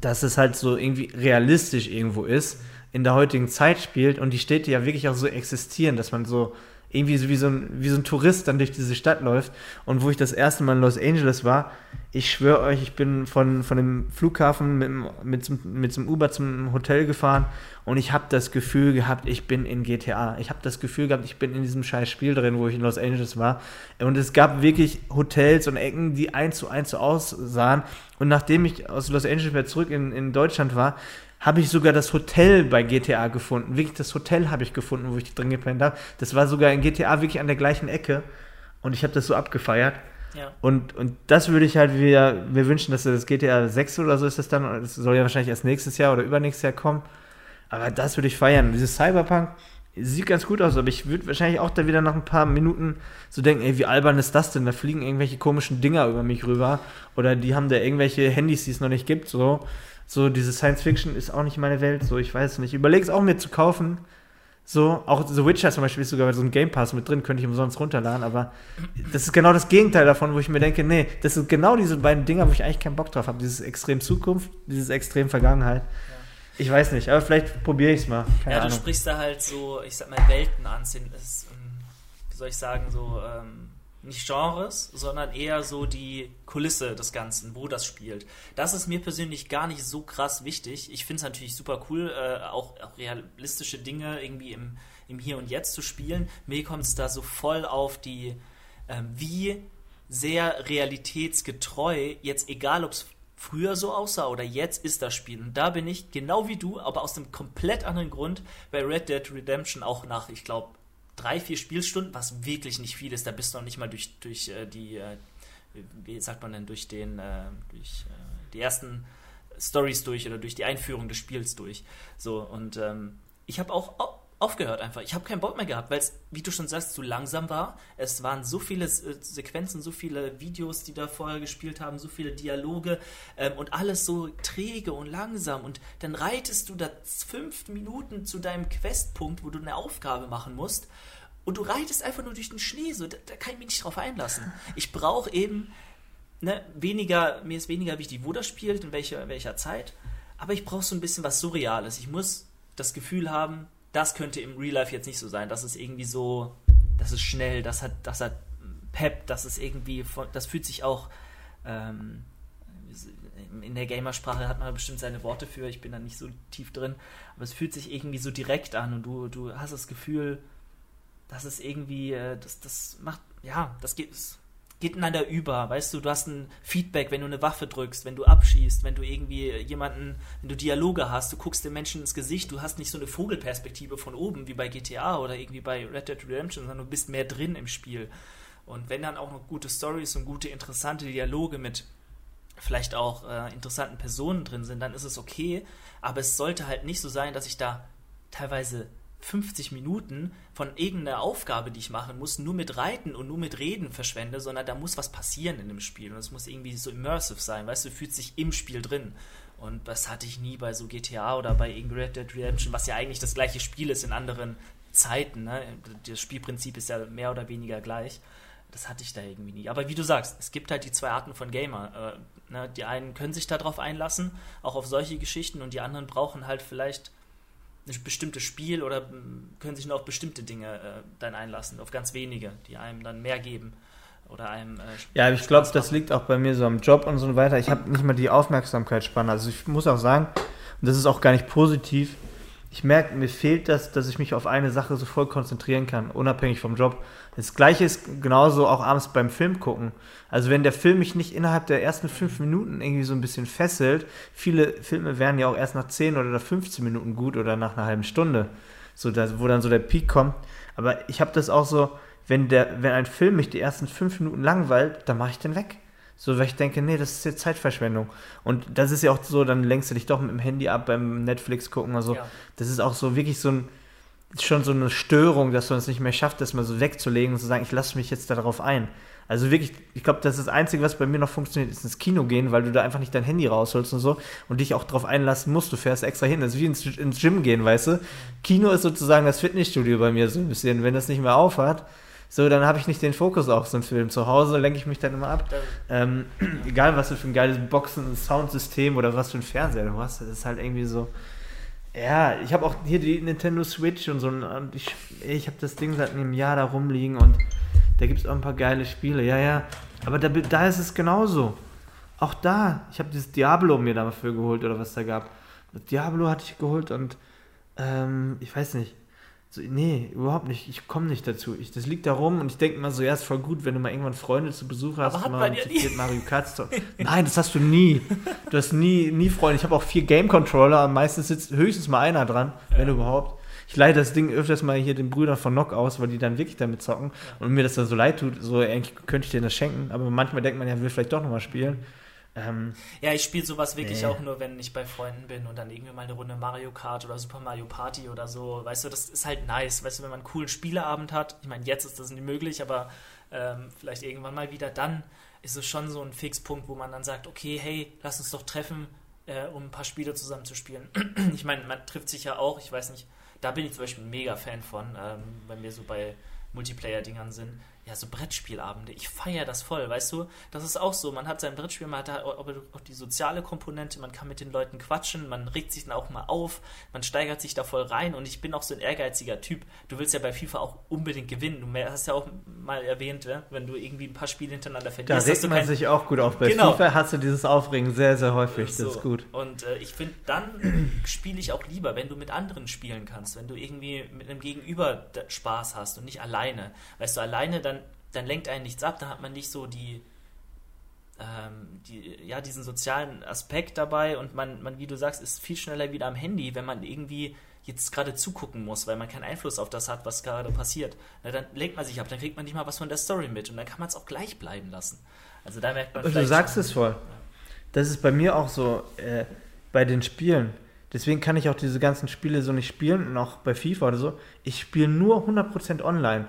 dass es halt so irgendwie realistisch irgendwo ist, in der heutigen Zeit spielt und die Städte ja wirklich auch so existieren, dass man so irgendwie so wie so, ein, wie so ein Tourist dann durch diese Stadt läuft. Und wo ich das erste Mal in Los Angeles war, ich schwöre euch, ich bin von, von dem Flughafen mit, mit, mit zum Uber zum Hotel gefahren und ich habe das Gefühl gehabt, ich bin in GTA. Ich habe das Gefühl gehabt, ich bin in diesem scheiß Spiel drin, wo ich in Los Angeles war. Und es gab wirklich Hotels und Ecken, die eins zu eins so aussahen. Und nachdem ich aus Los Angeles wieder zurück in, in Deutschland war, habe ich sogar das Hotel bei GTA gefunden. Wirklich, das Hotel habe ich gefunden, wo ich drin gepennt habe. Das war sogar in GTA wirklich an der gleichen Ecke. Und ich habe das so abgefeiert. Ja. Und, und das würde ich halt wieder mir wünschen, dass das GTA 6 oder so ist das dann. Das soll ja wahrscheinlich erst nächstes Jahr oder übernächstes Jahr kommen. Aber das würde ich feiern. Dieses Cyberpunk sieht ganz gut aus, aber ich würde wahrscheinlich auch da wieder nach ein paar Minuten so denken, ey, wie albern ist das denn? Da fliegen irgendwelche komischen Dinger über mich rüber. Oder die haben da irgendwelche Handys, die es noch nicht gibt, so. So, diese Science Fiction ist auch nicht meine Welt, so, ich weiß nicht. Ich überlege es auch mir zu kaufen. So, auch The Witcher zum Beispiel ist sogar so ein Game Pass mit drin, könnte ich umsonst runterladen, aber das ist genau das Gegenteil davon, wo ich mir denke, nee, das sind genau diese beiden Dinger, wo ich eigentlich keinen Bock drauf habe. Dieses extrem Zukunft, dieses extrem Vergangenheit. Ja. Ich weiß nicht, aber vielleicht probiere ich es mal. Keine ja, du Ahnung. sprichst da halt so, ich sag mal, Welten an, ist, wie soll ich sagen, so, ähm, nicht Genres, sondern eher so die Kulisse des Ganzen, wo das spielt. Das ist mir persönlich gar nicht so krass wichtig. Ich finde es natürlich super cool, äh, auch, auch, realistische Dinge irgendwie im, im Hier und Jetzt zu spielen. Mir kommt es da so voll auf die, äh, wie sehr realitätsgetreu, jetzt egal ob es früher so aussah oder jetzt ist das Spiel. Und da bin ich genau wie du, aber aus einem komplett anderen Grund bei Red Dead Redemption auch nach, ich glaube, drei, vier Spielstunden, was wirklich nicht viel ist. Da bist du noch nicht mal durch, durch äh, die, äh, wie sagt man denn, durch den, äh, durch äh, die ersten Stories durch oder durch die Einführung des Spiels durch. So, und ähm, ich habe auch aufgehört einfach. Ich habe keinen Bock mehr gehabt, weil es, wie du schon sagst, zu langsam war. Es waren so viele äh, Sequenzen, so viele Videos, die da vorher gespielt haben, so viele Dialoge ähm, und alles so träge und langsam. Und dann reitest du da fünf Minuten zu deinem Questpunkt, wo du eine Aufgabe machen musst. Und du reitest einfach nur durch den Schnee. So, da, da kann ich mich nicht drauf einlassen. Ich brauche eben ne, weniger, mir ist weniger wichtig, wo das spielt, in welcher, welcher Zeit. Aber ich brauche so ein bisschen was Surreales. Ich muss das Gefühl haben, das könnte im Real Life jetzt nicht so sein. Das ist irgendwie so, das ist schnell, das hat, das hat Pep, das ist irgendwie, das fühlt sich auch, ähm, in der Gamersprache hat man bestimmt seine Worte für, ich bin da nicht so tief drin, aber es fühlt sich irgendwie so direkt an und du, du hast das Gefühl, dass es irgendwie, äh, das, das macht, ja, das geht, geht ineinander über. Weißt du, du hast ein Feedback, wenn du eine Waffe drückst, wenn du abschießt, wenn du irgendwie jemanden, wenn du Dialoge hast, du guckst den Menschen ins Gesicht, du hast nicht so eine Vogelperspektive von oben wie bei GTA oder irgendwie bei Red Dead Redemption, sondern du bist mehr drin im Spiel. Und wenn dann auch noch gute Stories und gute, interessante Dialoge mit vielleicht auch äh, interessanten Personen drin sind, dann ist es okay. Aber es sollte halt nicht so sein, dass ich da teilweise 50 Minuten von irgendeiner Aufgabe, die ich machen muss, nur mit Reiten und nur mit Reden verschwende, sondern da muss was passieren in dem Spiel und es muss irgendwie so immersive sein, weißt du, fühlst dich im Spiel drin. Und das hatte ich nie bei so GTA oder bei Red Dead Redemption, was ja eigentlich das gleiche Spiel ist in anderen Zeiten. Ne? Das Spielprinzip ist ja mehr oder weniger gleich. Das hatte ich da irgendwie nie. Aber wie du sagst, es gibt halt die zwei Arten von Gamer. Äh, ne? Die einen können sich darauf einlassen, auch auf solche Geschichten, und die anderen brauchen halt vielleicht ein bestimmtes Spiel oder können sich nur auf bestimmte Dinge äh, dann einlassen, auf ganz wenige, die einem dann mehr geben oder einem. Äh, ja, ich glaube, das liegt auch bei mir so am Job und so weiter. Ich habe nicht mal die Aufmerksamkeitsspanne. Also ich muss auch sagen, und das ist auch gar nicht positiv, ich merke, mir fehlt das, dass ich mich auf eine Sache so voll konzentrieren kann, unabhängig vom Job. Das gleiche ist genauso auch abends beim Film gucken. Also wenn der Film mich nicht innerhalb der ersten fünf Minuten irgendwie so ein bisschen fesselt, viele Filme werden ja auch erst nach 10 oder 15 Minuten gut oder nach einer halben Stunde, so dass, wo dann so der Peak kommt. Aber ich habe das auch so, wenn, der, wenn ein Film mich die ersten fünf Minuten langweilt, dann mache ich den weg. So, weil ich denke, nee, das ist jetzt Zeitverschwendung. Und das ist ja auch so, dann lenkst du dich doch mit dem Handy ab beim Netflix gucken oder so. Ja. Das ist auch so wirklich so ein, schon so eine Störung, dass man es nicht mehr schafft, das mal so wegzulegen und zu sagen, ich lasse mich jetzt darauf ein. Also wirklich, ich glaube, das ist das Einzige, was bei mir noch funktioniert, ist ins Kino gehen, weil du da einfach nicht dein Handy rausholst und so und dich auch darauf einlassen musst. Du fährst extra hin. Das ist wie ins, ins Gym gehen, weißt du? Kino ist sozusagen das Fitnessstudio bei mir so ein bisschen. Wenn das nicht mehr aufhat, so, dann habe ich nicht den Fokus auf so einen Film. Zu Hause lenke ich mich dann immer ab. Ähm, *clears throat* egal, was du für ein geiles Boxen-Soundsystem oder was für ein Fernseher du hast, das ist halt irgendwie so. Ja, ich habe auch hier die Nintendo Switch und so. Und ich ich habe das Ding seit einem Jahr da rumliegen und da gibt es auch ein paar geile Spiele. Ja, ja. Aber da, da ist es genauso. Auch da, ich habe dieses Diablo mir dafür geholt oder was da gab. Das Diablo hatte ich geholt und ähm, ich weiß nicht. So, nee, überhaupt nicht. Ich komme nicht dazu. Ich, das liegt da rum und ich denke mal so, ja, ist voll gut, wenn du mal irgendwann Freunde zu Besuch hast. Aber mal ja Mario Kart Nein, das hast du nie. Du hast nie, nie Freunde. Ich habe auch vier Game Controller. Meistens sitzt höchstens mal einer dran, ja. wenn überhaupt. Ich leite das Ding öfters mal hier den Brüdern von Nock aus, weil die dann wirklich damit zocken. Ja. Und mir das dann so leid tut, so eigentlich könnte ich denen das schenken. Aber manchmal denkt man ja, will vielleicht doch nochmal spielen. Ähm, ja, ich spiele sowas wirklich nee. auch nur, wenn ich bei Freunden bin und dann irgendwie mal eine Runde Mario Kart oder Super Mario Party oder so. Weißt du, das ist halt nice. Weißt du, wenn man einen coolen Spieleabend hat, ich meine, jetzt ist das nicht möglich, aber ähm, vielleicht irgendwann mal wieder, dann ist es schon so ein Fixpunkt, wo man dann sagt, okay, hey, lass uns doch treffen, äh, um ein paar Spiele zusammen zu spielen. *clears throat* ich meine, man trifft sich ja auch, ich weiß nicht, da bin ich zum Beispiel ein mega Fan von, ähm, wenn wir so bei Multiplayer-Dingern sind ja, so Brettspielabende. Ich feiere das voll, weißt du? Das ist auch so. Man hat sein Brettspiel, man hat da auch die soziale Komponente, man kann mit den Leuten quatschen, man regt sich dann auch mal auf, man steigert sich da voll rein und ich bin auch so ein ehrgeiziger Typ. Du willst ja bei FIFA auch unbedingt gewinnen. Du hast ja auch mal erwähnt, ja? wenn du irgendwie ein paar Spiele hintereinander verlierst. Da regt man kein... sich auch gut auf. Bei genau. FIFA hast du dieses Aufregen sehr, sehr häufig. So. Das ist gut. Und äh, ich finde, dann spiele ich auch lieber, wenn du mit anderen spielen kannst, wenn du irgendwie mit einem Gegenüber Spaß hast und nicht alleine. Weißt du, alleine dann dann lenkt einen nichts ab, dann hat man nicht so die, ähm, die, ja, diesen sozialen Aspekt dabei und man, man, wie du sagst, ist viel schneller wieder am Handy, wenn man irgendwie jetzt gerade zugucken muss, weil man keinen Einfluss auf das hat, was gerade passiert, na, dann lenkt man sich ab, dann kriegt man nicht mal was von der Story mit und dann kann man es auch gleich bleiben lassen. Also da merkt man Du sagst es voll. Das ist bei mir auch so äh, bei den Spielen. Deswegen kann ich auch diese ganzen Spiele so nicht spielen und auch bei FIFA oder so. Ich spiele nur 100% online.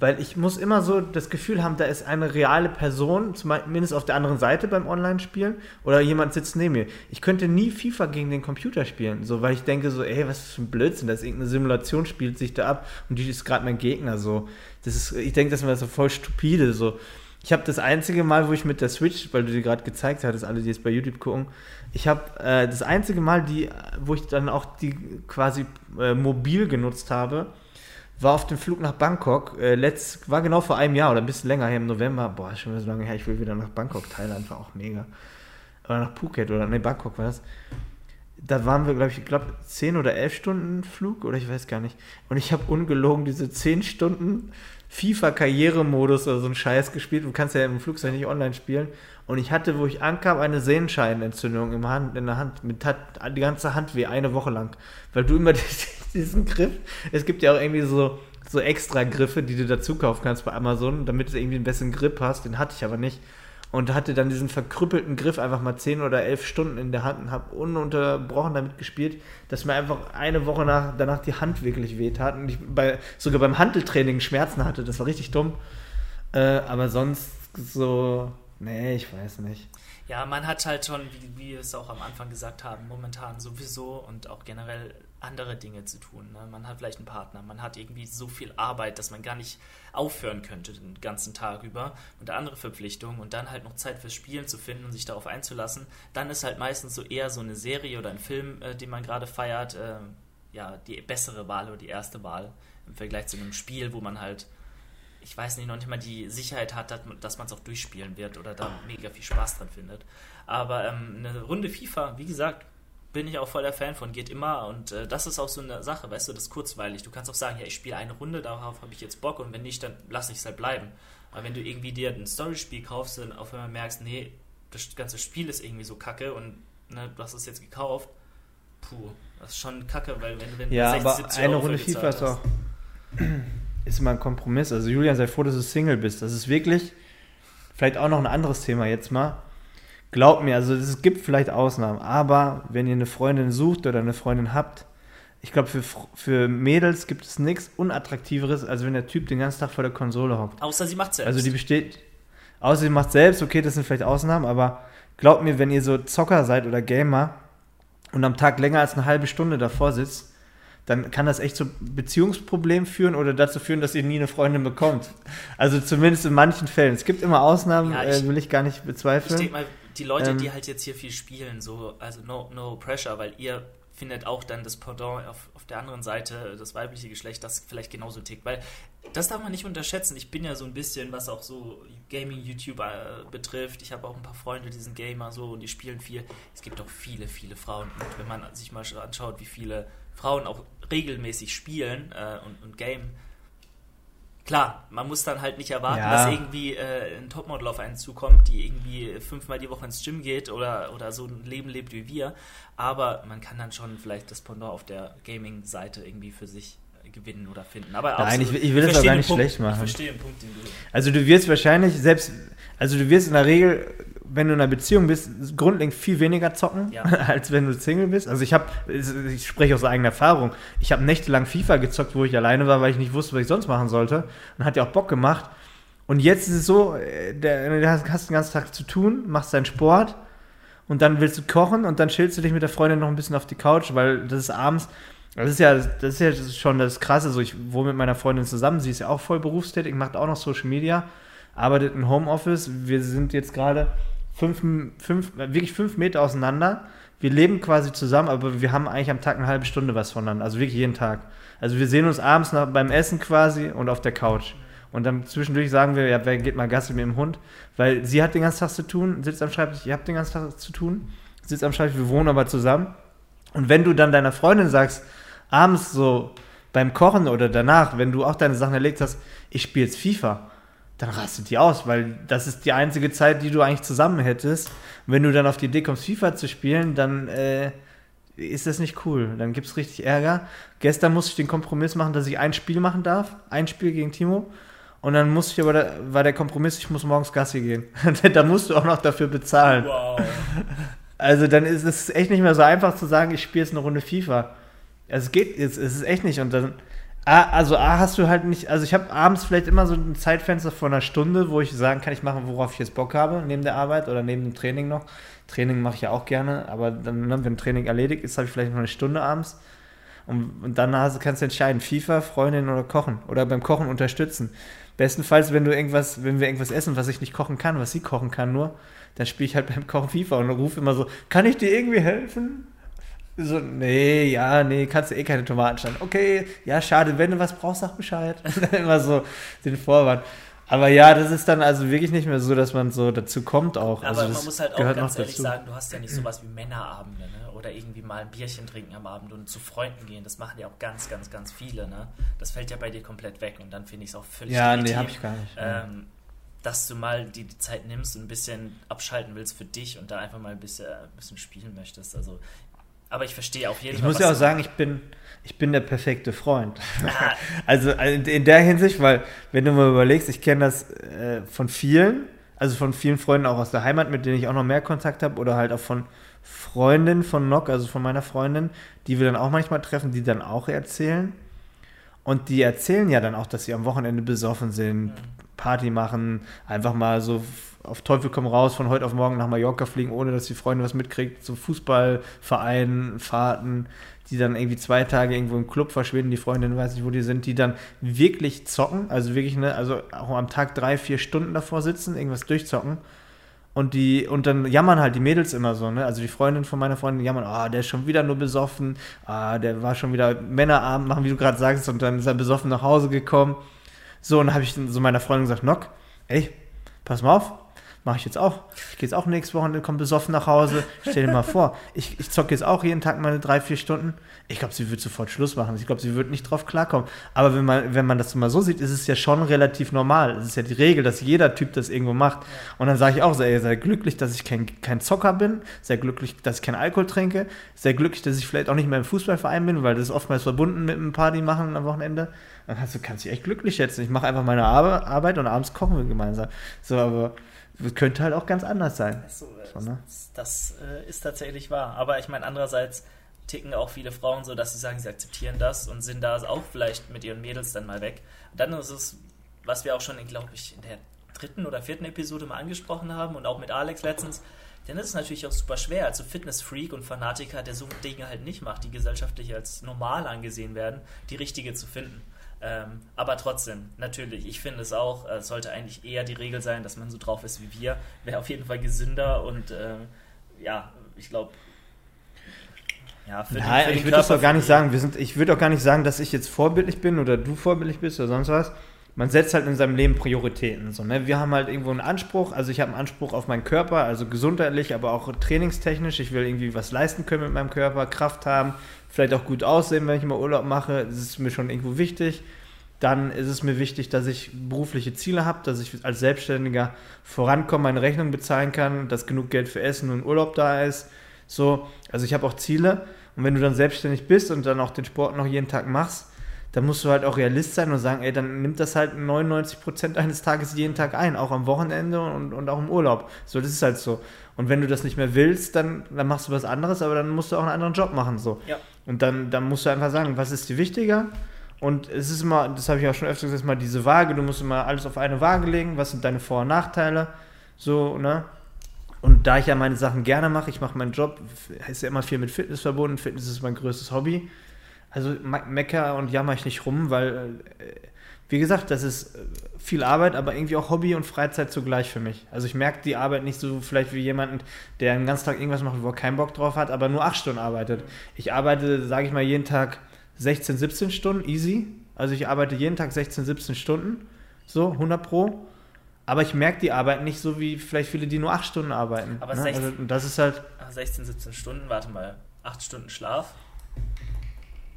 Weil ich muss immer so das Gefühl haben, da ist eine reale Person, zumindest auf der anderen Seite beim Online-Spielen, oder jemand sitzt neben mir. Ich könnte nie FIFA gegen den Computer spielen, so, weil ich denke so, ey, was für ein Blödsinn, das ist irgendeine Simulation, spielt sich da ab und die ist gerade mein Gegner, so. Das ist, ich denke, das war so voll stupide, so. Ich habe das einzige Mal, wo ich mit der Switch, weil du dir gerade gezeigt hattest, alle, die jetzt bei YouTube gucken, ich habe äh, das einzige Mal, die, wo ich dann auch die quasi äh, mobil genutzt habe, war auf dem Flug nach Bangkok. Äh, letzt, war genau vor einem Jahr oder ein bisschen länger her im November. Boah, schon wieder so lange her. Ich will wieder nach Bangkok. Thailand war auch mega. Oder nach Phuket oder ne, Bangkok war das. Da waren wir, glaube ich, glaube 10 oder 11 Stunden Flug oder ich weiß gar nicht. Und ich habe ungelogen diese 10 Stunden FIFA-Karrieremodus oder so ein Scheiß gespielt. Du kannst ja im Flugzeug nicht online spielen. Und ich hatte, wo ich ankam, eine Sehenscheinentzündung im Hand, in der Hand. Mit hat die ganze Hand weh, eine Woche lang. Weil du immer *laughs* diesen Griff, es gibt ja auch irgendwie so, so extra Griffe, die du dazu kaufen kannst bei Amazon, damit du irgendwie einen besseren Grip hast. Den hatte ich aber nicht. Und hatte dann diesen verkrüppelten Griff einfach mal 10 oder 11 Stunden in der Hand und habe ununterbrochen damit gespielt, dass mir einfach eine Woche nach, danach die Hand wirklich wehtat und ich bei, sogar beim Handeltraining Schmerzen hatte. Das war richtig dumm. Äh, aber sonst so Nee, ich weiß nicht. Ja, man hat halt schon, wie, wie wir es auch am Anfang gesagt haben, momentan sowieso und auch generell andere Dinge zu tun. Ne? Man hat vielleicht einen Partner, man hat irgendwie so viel Arbeit, dass man gar nicht aufhören könnte den ganzen Tag über und andere Verpflichtungen und dann halt noch Zeit fürs Spielen zu finden und sich darauf einzulassen. Dann ist halt meistens so eher so eine Serie oder ein Film, äh, den man gerade feiert, äh, ja, die bessere Wahl oder die erste Wahl im Vergleich zu einem Spiel, wo man halt ich weiß nicht, noch nicht mal die Sicherheit hat, dass man es auch durchspielen wird oder da mega viel Spaß dran findet. Aber ähm, eine Runde FIFA, wie gesagt, bin ich auch voll der Fan von, geht immer und äh, das ist auch so eine Sache, weißt du, das ist kurzweilig. Du kannst auch sagen, ja, ich spiele eine Runde, darauf habe ich jetzt Bock und wenn nicht, dann lasse ich es halt bleiben. Aber wenn du irgendwie dir ein Storyspiel kaufst und auf einmal merkst, nee, das ganze Spiel ist irgendwie so kacke und ne, du hast es jetzt gekauft, puh, das ist schon kacke, weil wenn du wenn ja, 60, aber eine Runde FIFA ist auch *clears throat* ist immer ein Kompromiss. Also Julian, sei froh, dass du Single bist. Das ist wirklich vielleicht auch noch ein anderes Thema jetzt mal. Glaub mir, also es gibt vielleicht Ausnahmen, aber wenn ihr eine Freundin sucht oder eine Freundin habt, ich glaube, für, für Mädels gibt es nichts Unattraktiveres, als wenn der Typ den ganzen Tag vor der Konsole hockt. Außer sie macht selbst. Also die besteht, außer sie macht selbst, okay, das sind vielleicht Ausnahmen, aber glaubt mir, wenn ihr so Zocker seid oder Gamer und am Tag länger als eine halbe Stunde davor sitzt, dann kann das echt zu Beziehungsproblemen führen oder dazu führen, dass ihr nie eine Freundin bekommt. Also zumindest in manchen Fällen. Es gibt immer Ausnahmen, ja, ich, äh, will ich gar nicht bezweifeln. Ich mal, die Leute, ähm, die halt jetzt hier viel spielen, so, also no, no pressure, weil ihr findet auch dann das Pendant auf, auf der anderen Seite, das weibliche Geschlecht, das vielleicht genauso tickt. Weil das darf man nicht unterschätzen. Ich bin ja so ein bisschen, was auch so Gaming-YouTuber äh, betrifft. Ich habe auch ein paar Freunde, die sind Gamer so und die spielen viel. Es gibt auch viele, viele Frauen. Und wenn man sich mal anschaut, wie viele Frauen auch regelmäßig spielen äh, und, und game, klar, man muss dann halt nicht erwarten, ja. dass irgendwie äh, ein Topmodel auf einen zukommt, die irgendwie fünfmal die Woche ins Gym geht oder, oder so ein Leben lebt wie wir. Aber man kann dann schon vielleicht das Pendant auf der Gaming-Seite irgendwie für sich gewinnen oder finden. Aber Nein, ich, ich, will das auch gar nicht Punkt, schlecht machen. Ich verstehe den Punkt, den du. Also du wirst wahrscheinlich selbst, also du wirst in der Regel wenn du in einer Beziehung bist, grundlegend viel weniger zocken, ja. *laughs* als wenn du Single bist. Also ich habe, ich spreche aus eigener Erfahrung, ich habe nächtelang FIFA gezockt, wo ich alleine war, weil ich nicht wusste, was ich sonst machen sollte. Und hat ja auch Bock gemacht. Und jetzt ist es so, äh, du hast den ganzen Tag zu tun, machst deinen Sport und dann willst du kochen und dann chillst du dich mit der Freundin noch ein bisschen auf die Couch, weil das ist abends, das ist ja, das ist ja schon das Krasse, so ich wohne mit meiner Freundin zusammen, sie ist ja auch voll berufstätig, macht auch noch Social Media, arbeitet in Homeoffice, wir sind jetzt gerade fünf, fünf, wirklich fünf Meter auseinander. Wir leben quasi zusammen, aber wir haben eigentlich am Tag eine halbe Stunde was voneinander. Also wirklich jeden Tag. Also wir sehen uns abends nach, beim Essen quasi und auf der Couch. Und dann zwischendurch sagen wir, ja, wer geht mal Gassi mit dem Hund? Weil sie hat den ganzen Tag zu tun, sitzt am Schreibtisch, ihr habt den ganzen Tag zu tun, sitzt am Schreibtisch, wir wohnen aber zusammen. Und wenn du dann deiner Freundin sagst, abends so beim Kochen oder danach, wenn du auch deine Sachen erlegt hast, ich spiele jetzt FIFA, dann rastet die aus, weil das ist die einzige Zeit, die du eigentlich zusammen hättest. Und wenn du dann auf die Idee kommst, FIFA zu spielen, dann äh, ist das nicht cool. Dann gibt es richtig Ärger. Gestern musste ich den Kompromiss machen, dass ich ein Spiel machen darf. Ein Spiel gegen Timo. Und dann musste ich aber, da, war der Kompromiss, ich muss morgens Gassi gehen. *laughs* da musst du auch noch dafür bezahlen. Wow. Also dann ist es echt nicht mehr so einfach zu sagen, ich spiele jetzt eine Runde FIFA. Also es geht, es, es ist echt nicht. Und dann, also A, hast du halt nicht, also ich habe abends vielleicht immer so ein Zeitfenster von einer Stunde, wo ich sagen kann, ich mache, worauf ich jetzt Bock habe, neben der Arbeit oder neben dem Training noch. Training mache ich ja auch gerne, aber dann, ne, wenn Training erledigt ist, habe ich vielleicht noch eine Stunde abends. Und, und dann kannst du entscheiden, FIFA, Freundin oder Kochen. Oder beim Kochen unterstützen. Bestenfalls, wenn du irgendwas, wenn wir irgendwas essen, was ich nicht kochen kann, was sie kochen kann nur, dann spiele ich halt *laughs* beim Kochen FIFA und rufe immer so, kann ich dir irgendwie helfen? So, nee, ja, nee, kannst du eh keine Tomaten schneiden. Okay, ja, schade, wenn du was brauchst, sag Bescheid. *laughs* immer so den Vorwand. Aber ja, das ist dann also wirklich nicht mehr so, dass man so dazu kommt auch. Aber also man muss halt auch ganz ehrlich dazu. sagen, du hast ja nicht sowas wie Männerabende, ne? Oder irgendwie mal ein Bierchen trinken am Abend und zu Freunden gehen. Das machen ja auch ganz, ganz, ganz viele, ne? Das fällt ja bei dir komplett weg und dann finde ich es auch völlig Ja, legitim, nee, hab ich gar nicht. Ähm, dass du mal die, die, Zeit nimmst und ein bisschen abschalten willst für dich und da einfach mal ein bisschen, ein bisschen spielen möchtest. Also, aber ich verstehe auf jeden ich Fall. Ich muss ja auch sagen, ich bin, ich bin der perfekte Freund. Ah. *laughs* also in der Hinsicht, weil, wenn du mal überlegst, ich kenne das äh, von vielen, also von vielen Freunden auch aus der Heimat, mit denen ich auch noch mehr Kontakt habe, oder halt auch von Freundinnen von Nock, also von meiner Freundin, die wir dann auch manchmal treffen, die dann auch erzählen. Und die erzählen ja dann auch, dass sie am Wochenende besoffen sind, mhm. Party machen, einfach mal so auf Teufel komm raus, von heute auf morgen nach Mallorca fliegen, ohne dass die Freundin was mitkriegt, so Fußballvereinen, Fahrten, die dann irgendwie zwei Tage irgendwo im Club verschwinden, die Freundin weiß nicht, wo die sind, die dann wirklich zocken, also wirklich, ne, also auch am Tag drei, vier Stunden davor sitzen, irgendwas durchzocken. Und die, und dann jammern halt die Mädels immer so, ne? Also die Freundin von meiner Freundin jammern, ah, oh, der ist schon wieder nur besoffen, ah, der war schon wieder Männerabend machen, wie du gerade sagst, und dann ist er besoffen nach Hause gekommen. So, und dann habe ich so meiner Freundin gesagt, Nock, ey, pass mal auf, Mache ich jetzt auch. Ich gehe jetzt auch nächste Woche und komme besoffen nach Hause. Stell dir mal vor, ich, ich zocke jetzt auch jeden Tag meine drei, vier Stunden. Ich glaube, sie wird sofort Schluss machen. Ich glaube, sie wird nicht drauf klarkommen. Aber wenn man, wenn man das mal so sieht, ist es ja schon relativ normal. Es ist ja die Regel, dass jeder Typ das irgendwo macht. Und dann sage ich auch, sei, sei glücklich, dass ich kein, kein Zocker bin, sehr glücklich, dass ich keinen Alkohol trinke, sehr glücklich, dass ich vielleicht auch nicht mehr im Fußballverein bin, weil das ist oftmals verbunden mit einem Party machen am Wochenende. Dann kannst du kannst dich echt glücklich schätzen. Ich mache einfach meine Arbeit und abends kochen wir gemeinsam. So, aber könnte halt auch ganz anders sein. So, so, ne? Das, das äh, ist tatsächlich wahr. Aber ich meine, andererseits ticken auch viele Frauen so, dass sie sagen, sie akzeptieren das und sind da auch vielleicht mit ihren Mädels dann mal weg. Und dann ist es, was wir auch schon, glaube ich, in der dritten oder vierten Episode mal angesprochen haben und auch mit Alex letztens, dann ist es natürlich auch super schwer. Also Fitnessfreak und Fanatiker, der so Dinge halt nicht macht, die gesellschaftlich als normal angesehen werden, die richtige zu finden. Ähm, aber trotzdem, natürlich, ich finde es auch, äh, sollte eigentlich eher die Regel sein, dass man so drauf ist wie wir. Wäre auf jeden Fall gesünder und äh, ja, ich glaube. Ja, für Nein, den, für ich würde das auch gar nicht sagen. Wir sind, ich würde auch gar nicht sagen, dass ich jetzt vorbildlich bin oder du vorbildlich bist oder sonst was. Man setzt halt in seinem Leben Prioritäten. So, ne? Wir haben halt irgendwo einen Anspruch. Also ich habe einen Anspruch auf meinen Körper, also gesundheitlich, aber auch trainingstechnisch. Ich will irgendwie was leisten können mit meinem Körper, Kraft haben, vielleicht auch gut aussehen, wenn ich mal Urlaub mache. Das ist mir schon irgendwo wichtig. Dann ist es mir wichtig, dass ich berufliche Ziele habe, dass ich als Selbstständiger vorankomme, meine Rechnung bezahlen kann, dass genug Geld für Essen und Urlaub da ist. So, also ich habe auch Ziele. Und wenn du dann selbstständig bist und dann auch den Sport noch jeden Tag machst, dann musst du halt auch Realist sein und sagen, ey, dann nimmt das halt 99% eines Tages jeden Tag ein, auch am Wochenende und, und auch im Urlaub. So, das ist halt so. Und wenn du das nicht mehr willst, dann, dann machst du was anderes, aber dann musst du auch einen anderen Job machen. So. Ja. Und dann, dann musst du einfach sagen, was ist dir wichtiger? Und es ist immer, das habe ich auch schon öfter gesagt, mal diese Waage, du musst immer alles auf eine Waage legen, was sind deine Vor- und Nachteile? So, ne? Und da ich ja meine Sachen gerne mache, ich mache meinen Job, ist ja immer viel mit Fitness verbunden, Fitness ist mein größtes Hobby. Also mecker und jammer ich nicht rum, weil, äh, wie gesagt, das ist äh, viel Arbeit, aber irgendwie auch Hobby und Freizeit zugleich für mich. Also ich merke die Arbeit nicht so vielleicht wie jemand, der den ganzen Tag irgendwas macht, wo er keinen Bock drauf hat, aber nur acht Stunden arbeitet. Ich arbeite, sage ich mal, jeden Tag 16, 17 Stunden, easy. Also ich arbeite jeden Tag 16, 17 Stunden, so 100 pro. Aber ich merke die Arbeit nicht so wie vielleicht viele, die nur 8 Stunden arbeiten. Aber ne? 16, also das ist halt. 16, 17 Stunden, warte mal, 8 Stunden Schlaf.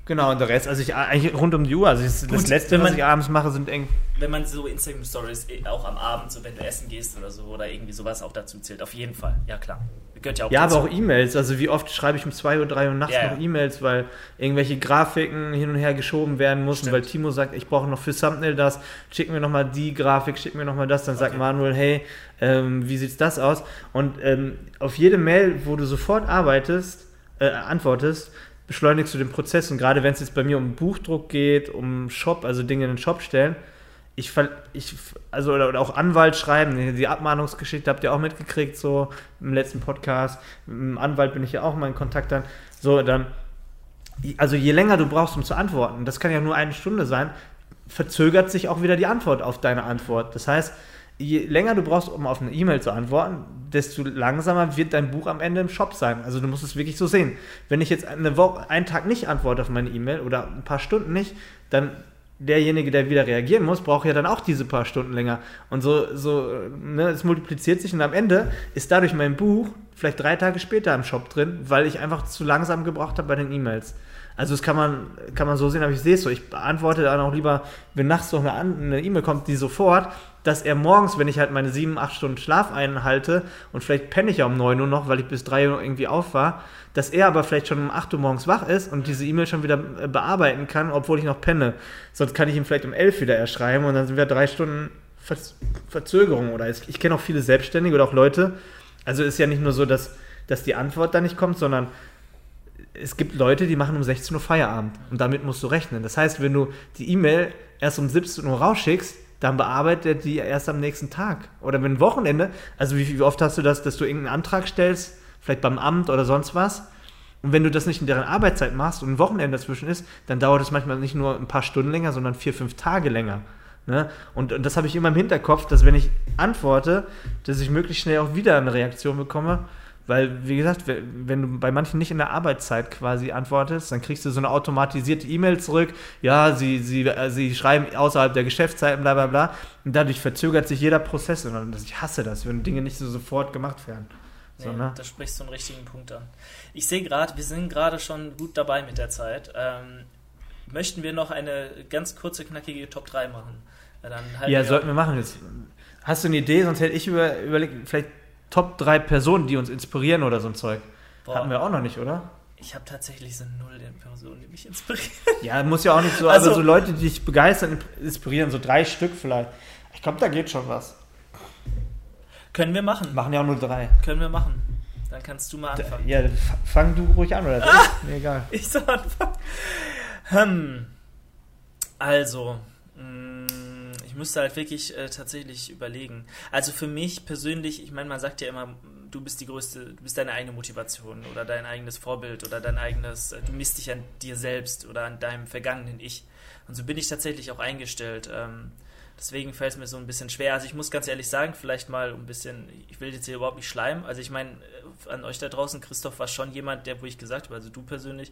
Genau, und der Rest, also ich eigentlich rund um die Uhr. Also Gut, das Letzte, man, was ich abends mache, sind eng. Wenn man so Instagram-Stories eh, auch am Abend, so wenn du essen gehst oder so, oder irgendwie sowas auch dazu zählt, auf jeden Fall. Ja, klar. Gehört ja auch Ja, dazu. aber auch E-Mails. Also wie oft schreibe ich um 2 Uhr, 3 Uhr nachts ja, noch. E-Mails, weil irgendwelche Grafiken hin und her geschoben werden mussten, Stimmt. weil Timo sagt, ich brauche noch für Thumbnail das, schick mir nochmal die Grafik, schick mir nochmal das, dann okay. sagt Manuel, hey, ähm, wie sieht's das aus? Und ähm, auf jede Mail, wo du sofort arbeitest, äh, antwortest, beschleunigst du den Prozess. Und gerade wenn es jetzt bei mir um Buchdruck geht, um Shop, also Dinge in den Shop stellen, ich, ich also oder, oder, auch Anwalt schreiben, die Abmahnungsgeschichte habt ihr auch mitgekriegt, so im letzten Podcast. Mit dem Anwalt bin ich ja auch mal in Kontakt dann. So, dann, also je länger du brauchst, um zu antworten, das kann ja nur eine Stunde sein, verzögert sich auch wieder die Antwort auf deine Antwort. Das heißt, je länger du brauchst, um auf eine E-Mail zu antworten, desto langsamer wird dein Buch am Ende im Shop sein. Also du musst es wirklich so sehen. Wenn ich jetzt eine Woche, einen Tag nicht antworte auf meine E-Mail oder ein paar Stunden nicht, dann derjenige, der wieder reagieren muss, braucht ja dann auch diese paar Stunden länger. Und so, so, ne, es multipliziert sich und am Ende ist dadurch mein Buch vielleicht drei Tage später im Shop drin, weil ich einfach zu langsam gebraucht habe bei den E-Mails. Also das kann man, kann man so sehen, aber ich sehe es so. Ich beantworte dann auch lieber, wenn nachts noch eine E-Mail kommt, die sofort, dass er morgens, wenn ich halt meine sieben, acht Stunden Schlaf einhalte und vielleicht penne ich ja um 9 Uhr noch, weil ich bis 3 Uhr irgendwie auf war, dass er aber vielleicht schon um 8 Uhr morgens wach ist und diese E-Mail schon wieder äh, bearbeiten kann, obwohl ich noch penne. Sonst kann ich ihm vielleicht um 11 wieder erschreiben und dann sind wir drei Stunden Verzögerung. Oder ich kenne auch viele Selbstständige oder auch Leute. Also ist ja nicht nur so, dass, dass die Antwort da nicht kommt, sondern es gibt Leute, die machen um 16 Uhr Feierabend und damit musst du rechnen. Das heißt, wenn du die E-Mail erst um 17 Uhr rausschickst, dann bearbeitet er die erst am nächsten Tag. Oder wenn Wochenende, also wie, wie, oft hast du das, dass du irgendeinen Antrag stellst, vielleicht beim Amt oder sonst was, und wenn du das nicht in deren Arbeitszeit machst und ein Wochenende dazwischen ist, dann dauert es manchmal nicht nur ein paar Stunden länger, sondern vier, fünf Tage länger. Ne? Und, und das habe ich immer im Hinterkopf, dass wenn ich antworte, dass ich möglichst schnell auch wieder eine Reaktion bekomme weil, wie gesagt, wenn du bei manchen nicht in der Arbeitszeit quasi antwortest, dann kriegst du so eine automatisierte E-Mail zurück. Ja, sie, sie, äh, sie schreiben außerhalb der Geschäftszeiten, bla bla bla. Und dadurch verzögert sich jeder Prozess. Und ich hasse das, wenn Dinge nicht so sofort gemacht werden. So, nee, ne? Da sprichst du einen richtigen Punkt an. Ich sehe gerade, wir sind gerade schon gut dabei mit der Zeit. Ähm, möchten wir noch eine ganz kurze, knackige Top 3 machen? ja, sollten wir machen jetzt. Hast du eine Idee? Sonst hätte ich über, überlegt, vielleicht Top 3 Personen, die uns inspirieren oder so ein Zeug. Boah. Hatten wir auch noch nicht, oder? Ich habe tatsächlich so null den Personen, die mich inspirieren. *laughs* Ja, muss ja auch nicht so, also, aber so Leute, die dich begeistern, inspirieren, so drei Stück vielleicht. Ich glaube, da geht schon was. Können wir machen. Machen ja auch nur drei. Können wir machen. Dann kannst du mal anfangen. Ja, fang du ruhig an, oder? Ah, Mir egal. Ich soll anfangen. Hm. Also, müsste halt wirklich äh, tatsächlich überlegen. Also für mich persönlich, ich meine, man sagt ja immer, du bist die größte, du bist deine eigene Motivation oder dein eigenes Vorbild oder dein eigenes, äh, du misst dich an dir selbst oder an deinem vergangenen Ich. Und so bin ich tatsächlich auch eingestellt. Ähm, deswegen fällt es mir so ein bisschen schwer. Also ich muss ganz ehrlich sagen, vielleicht mal ein bisschen, ich will jetzt hier überhaupt nicht schleimen. Also ich meine, äh, an euch da draußen, Christoph war schon jemand, der, wo ich gesagt habe, also du persönlich,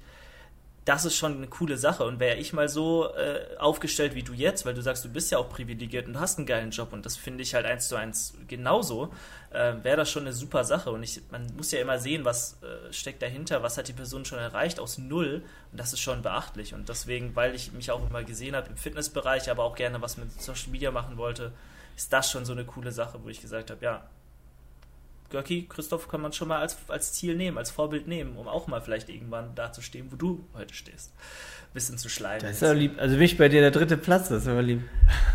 das ist schon eine coole Sache. Und wäre ich mal so äh, aufgestellt wie du jetzt, weil du sagst, du bist ja auch privilegiert und hast einen geilen Job und das finde ich halt eins zu eins genauso, äh, wäre das schon eine super Sache. Und ich, man muss ja immer sehen, was äh, steckt dahinter, was hat die Person schon erreicht aus Null. Und das ist schon beachtlich. Und deswegen, weil ich mich auch immer gesehen habe im Fitnessbereich, aber auch gerne was mit Social Media machen wollte, ist das schon so eine coole Sache, wo ich gesagt habe, ja, Görki, Christoph kann man schon mal als, als Ziel nehmen, als Vorbild nehmen, um auch mal vielleicht irgendwann da zu stehen, wo du heute stehst. bisschen zu schleimen. Das ist aber lieb. Also mich bei dir der dritte Platz, das ist aber lieb.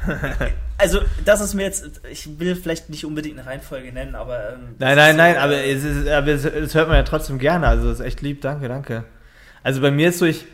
*laughs* also das ist mir jetzt, ich will vielleicht nicht unbedingt eine Reihenfolge nennen, aber... Ähm, nein, nein, nein, so, aber, äh, es, ist, aber es, es, hört man ja trotzdem gerne, also das ist echt lieb, danke, danke. Also bei mir ist so, ich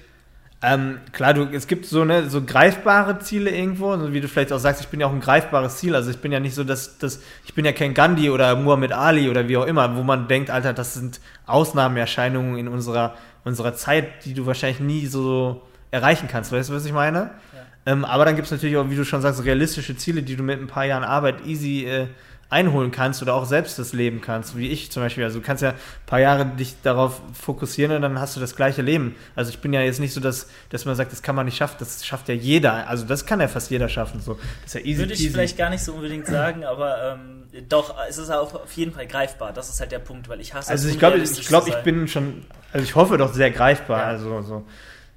ähm, klar, du, es gibt so, ne, so greifbare Ziele irgendwo, so wie du vielleicht auch sagst, ich bin ja auch ein greifbares Ziel. Also ich bin ja nicht so, dass, dass ich bin ja kein Gandhi oder Muhammad Ali oder wie auch immer, wo man denkt, Alter, das sind Ausnahmeerscheinungen in unserer, unserer Zeit, die du wahrscheinlich nie so erreichen kannst. Weißt du, was ich meine? Ja. Ähm, aber dann gibt es natürlich auch, wie du schon sagst, realistische Ziele, die du mit ein paar Jahren Arbeit easy äh, einholen kannst oder auch selbst das leben kannst, wie ich zum Beispiel. Also du kannst ja ein paar Jahre dich darauf fokussieren und dann hast du das gleiche Leben. Also ich bin ja jetzt nicht so, dass, dass man sagt, das kann man nicht schaffen, das schafft ja jeder. Also das kann ja fast jeder schaffen. So. Das ist ja easy, Würde ich easy. vielleicht gar nicht so unbedingt sagen, aber ähm, doch, es ist auch auf jeden Fall greifbar. Das ist halt der Punkt, weil ich hasse Also ich glaube, ich, glaub, ich bin schon, also ich hoffe doch sehr greifbar. Ja. Also so.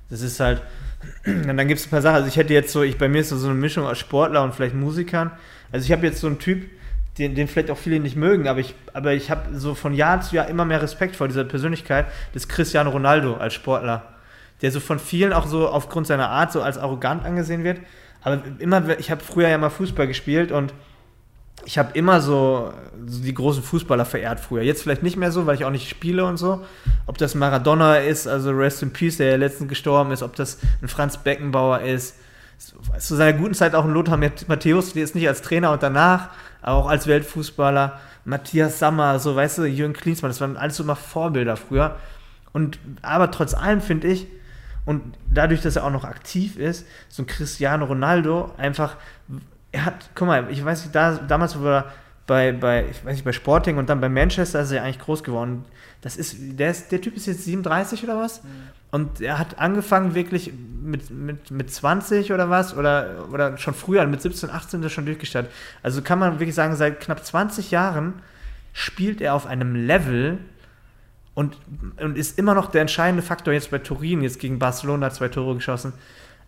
Das ist halt, und dann gibt es ein paar Sachen. Also ich hätte jetzt so, ich bei mir ist so eine Mischung aus Sportler und vielleicht Musikern. Also ich habe jetzt so einen Typ, den, den vielleicht auch viele nicht mögen, aber ich, aber ich habe so von Jahr zu Jahr immer mehr Respekt vor dieser Persönlichkeit des Cristiano Ronaldo als Sportler, der so von vielen auch so aufgrund seiner Art so als arrogant angesehen wird. Aber immer, ich habe früher ja mal Fußball gespielt und ich habe immer so, so, die großen Fußballer verehrt früher. Jetzt vielleicht nicht mehr so, weil ich auch nicht spiele und so. Ob das Maradona ist, also Rest in Peace, der ja letztens gestorben ist, ob das ein Franz Beckenbauer ist. Zu seiner guten Zeit auch ein Lothar Matthäus, der ist nicht als Trainer und danach, aber auch als Weltfußballer. Matthias Sammer, so weißt du, Jürgen Klinsmann, das waren alles so immer Vorbilder früher. Und aber trotz allem finde ich, und dadurch, dass er auch noch aktiv ist, so ein Cristiano Ronaldo einfach er hat, guck mal, ich weiß nicht, da, damals war er bei, bei, ich weiß nicht, bei Sporting und dann bei Manchester ist er eigentlich groß geworden. Das ist, der, ist, der Typ ist jetzt 37 oder was? Mhm. Und er hat angefangen wirklich mit, mit, mit 20 oder was, oder, oder schon früher, mit 17, 18 ist er schon durchgestartet. Also kann man wirklich sagen, seit knapp 20 Jahren spielt er auf einem Level und, und ist immer noch der entscheidende Faktor jetzt bei Turin, jetzt gegen Barcelona zwei Tore geschossen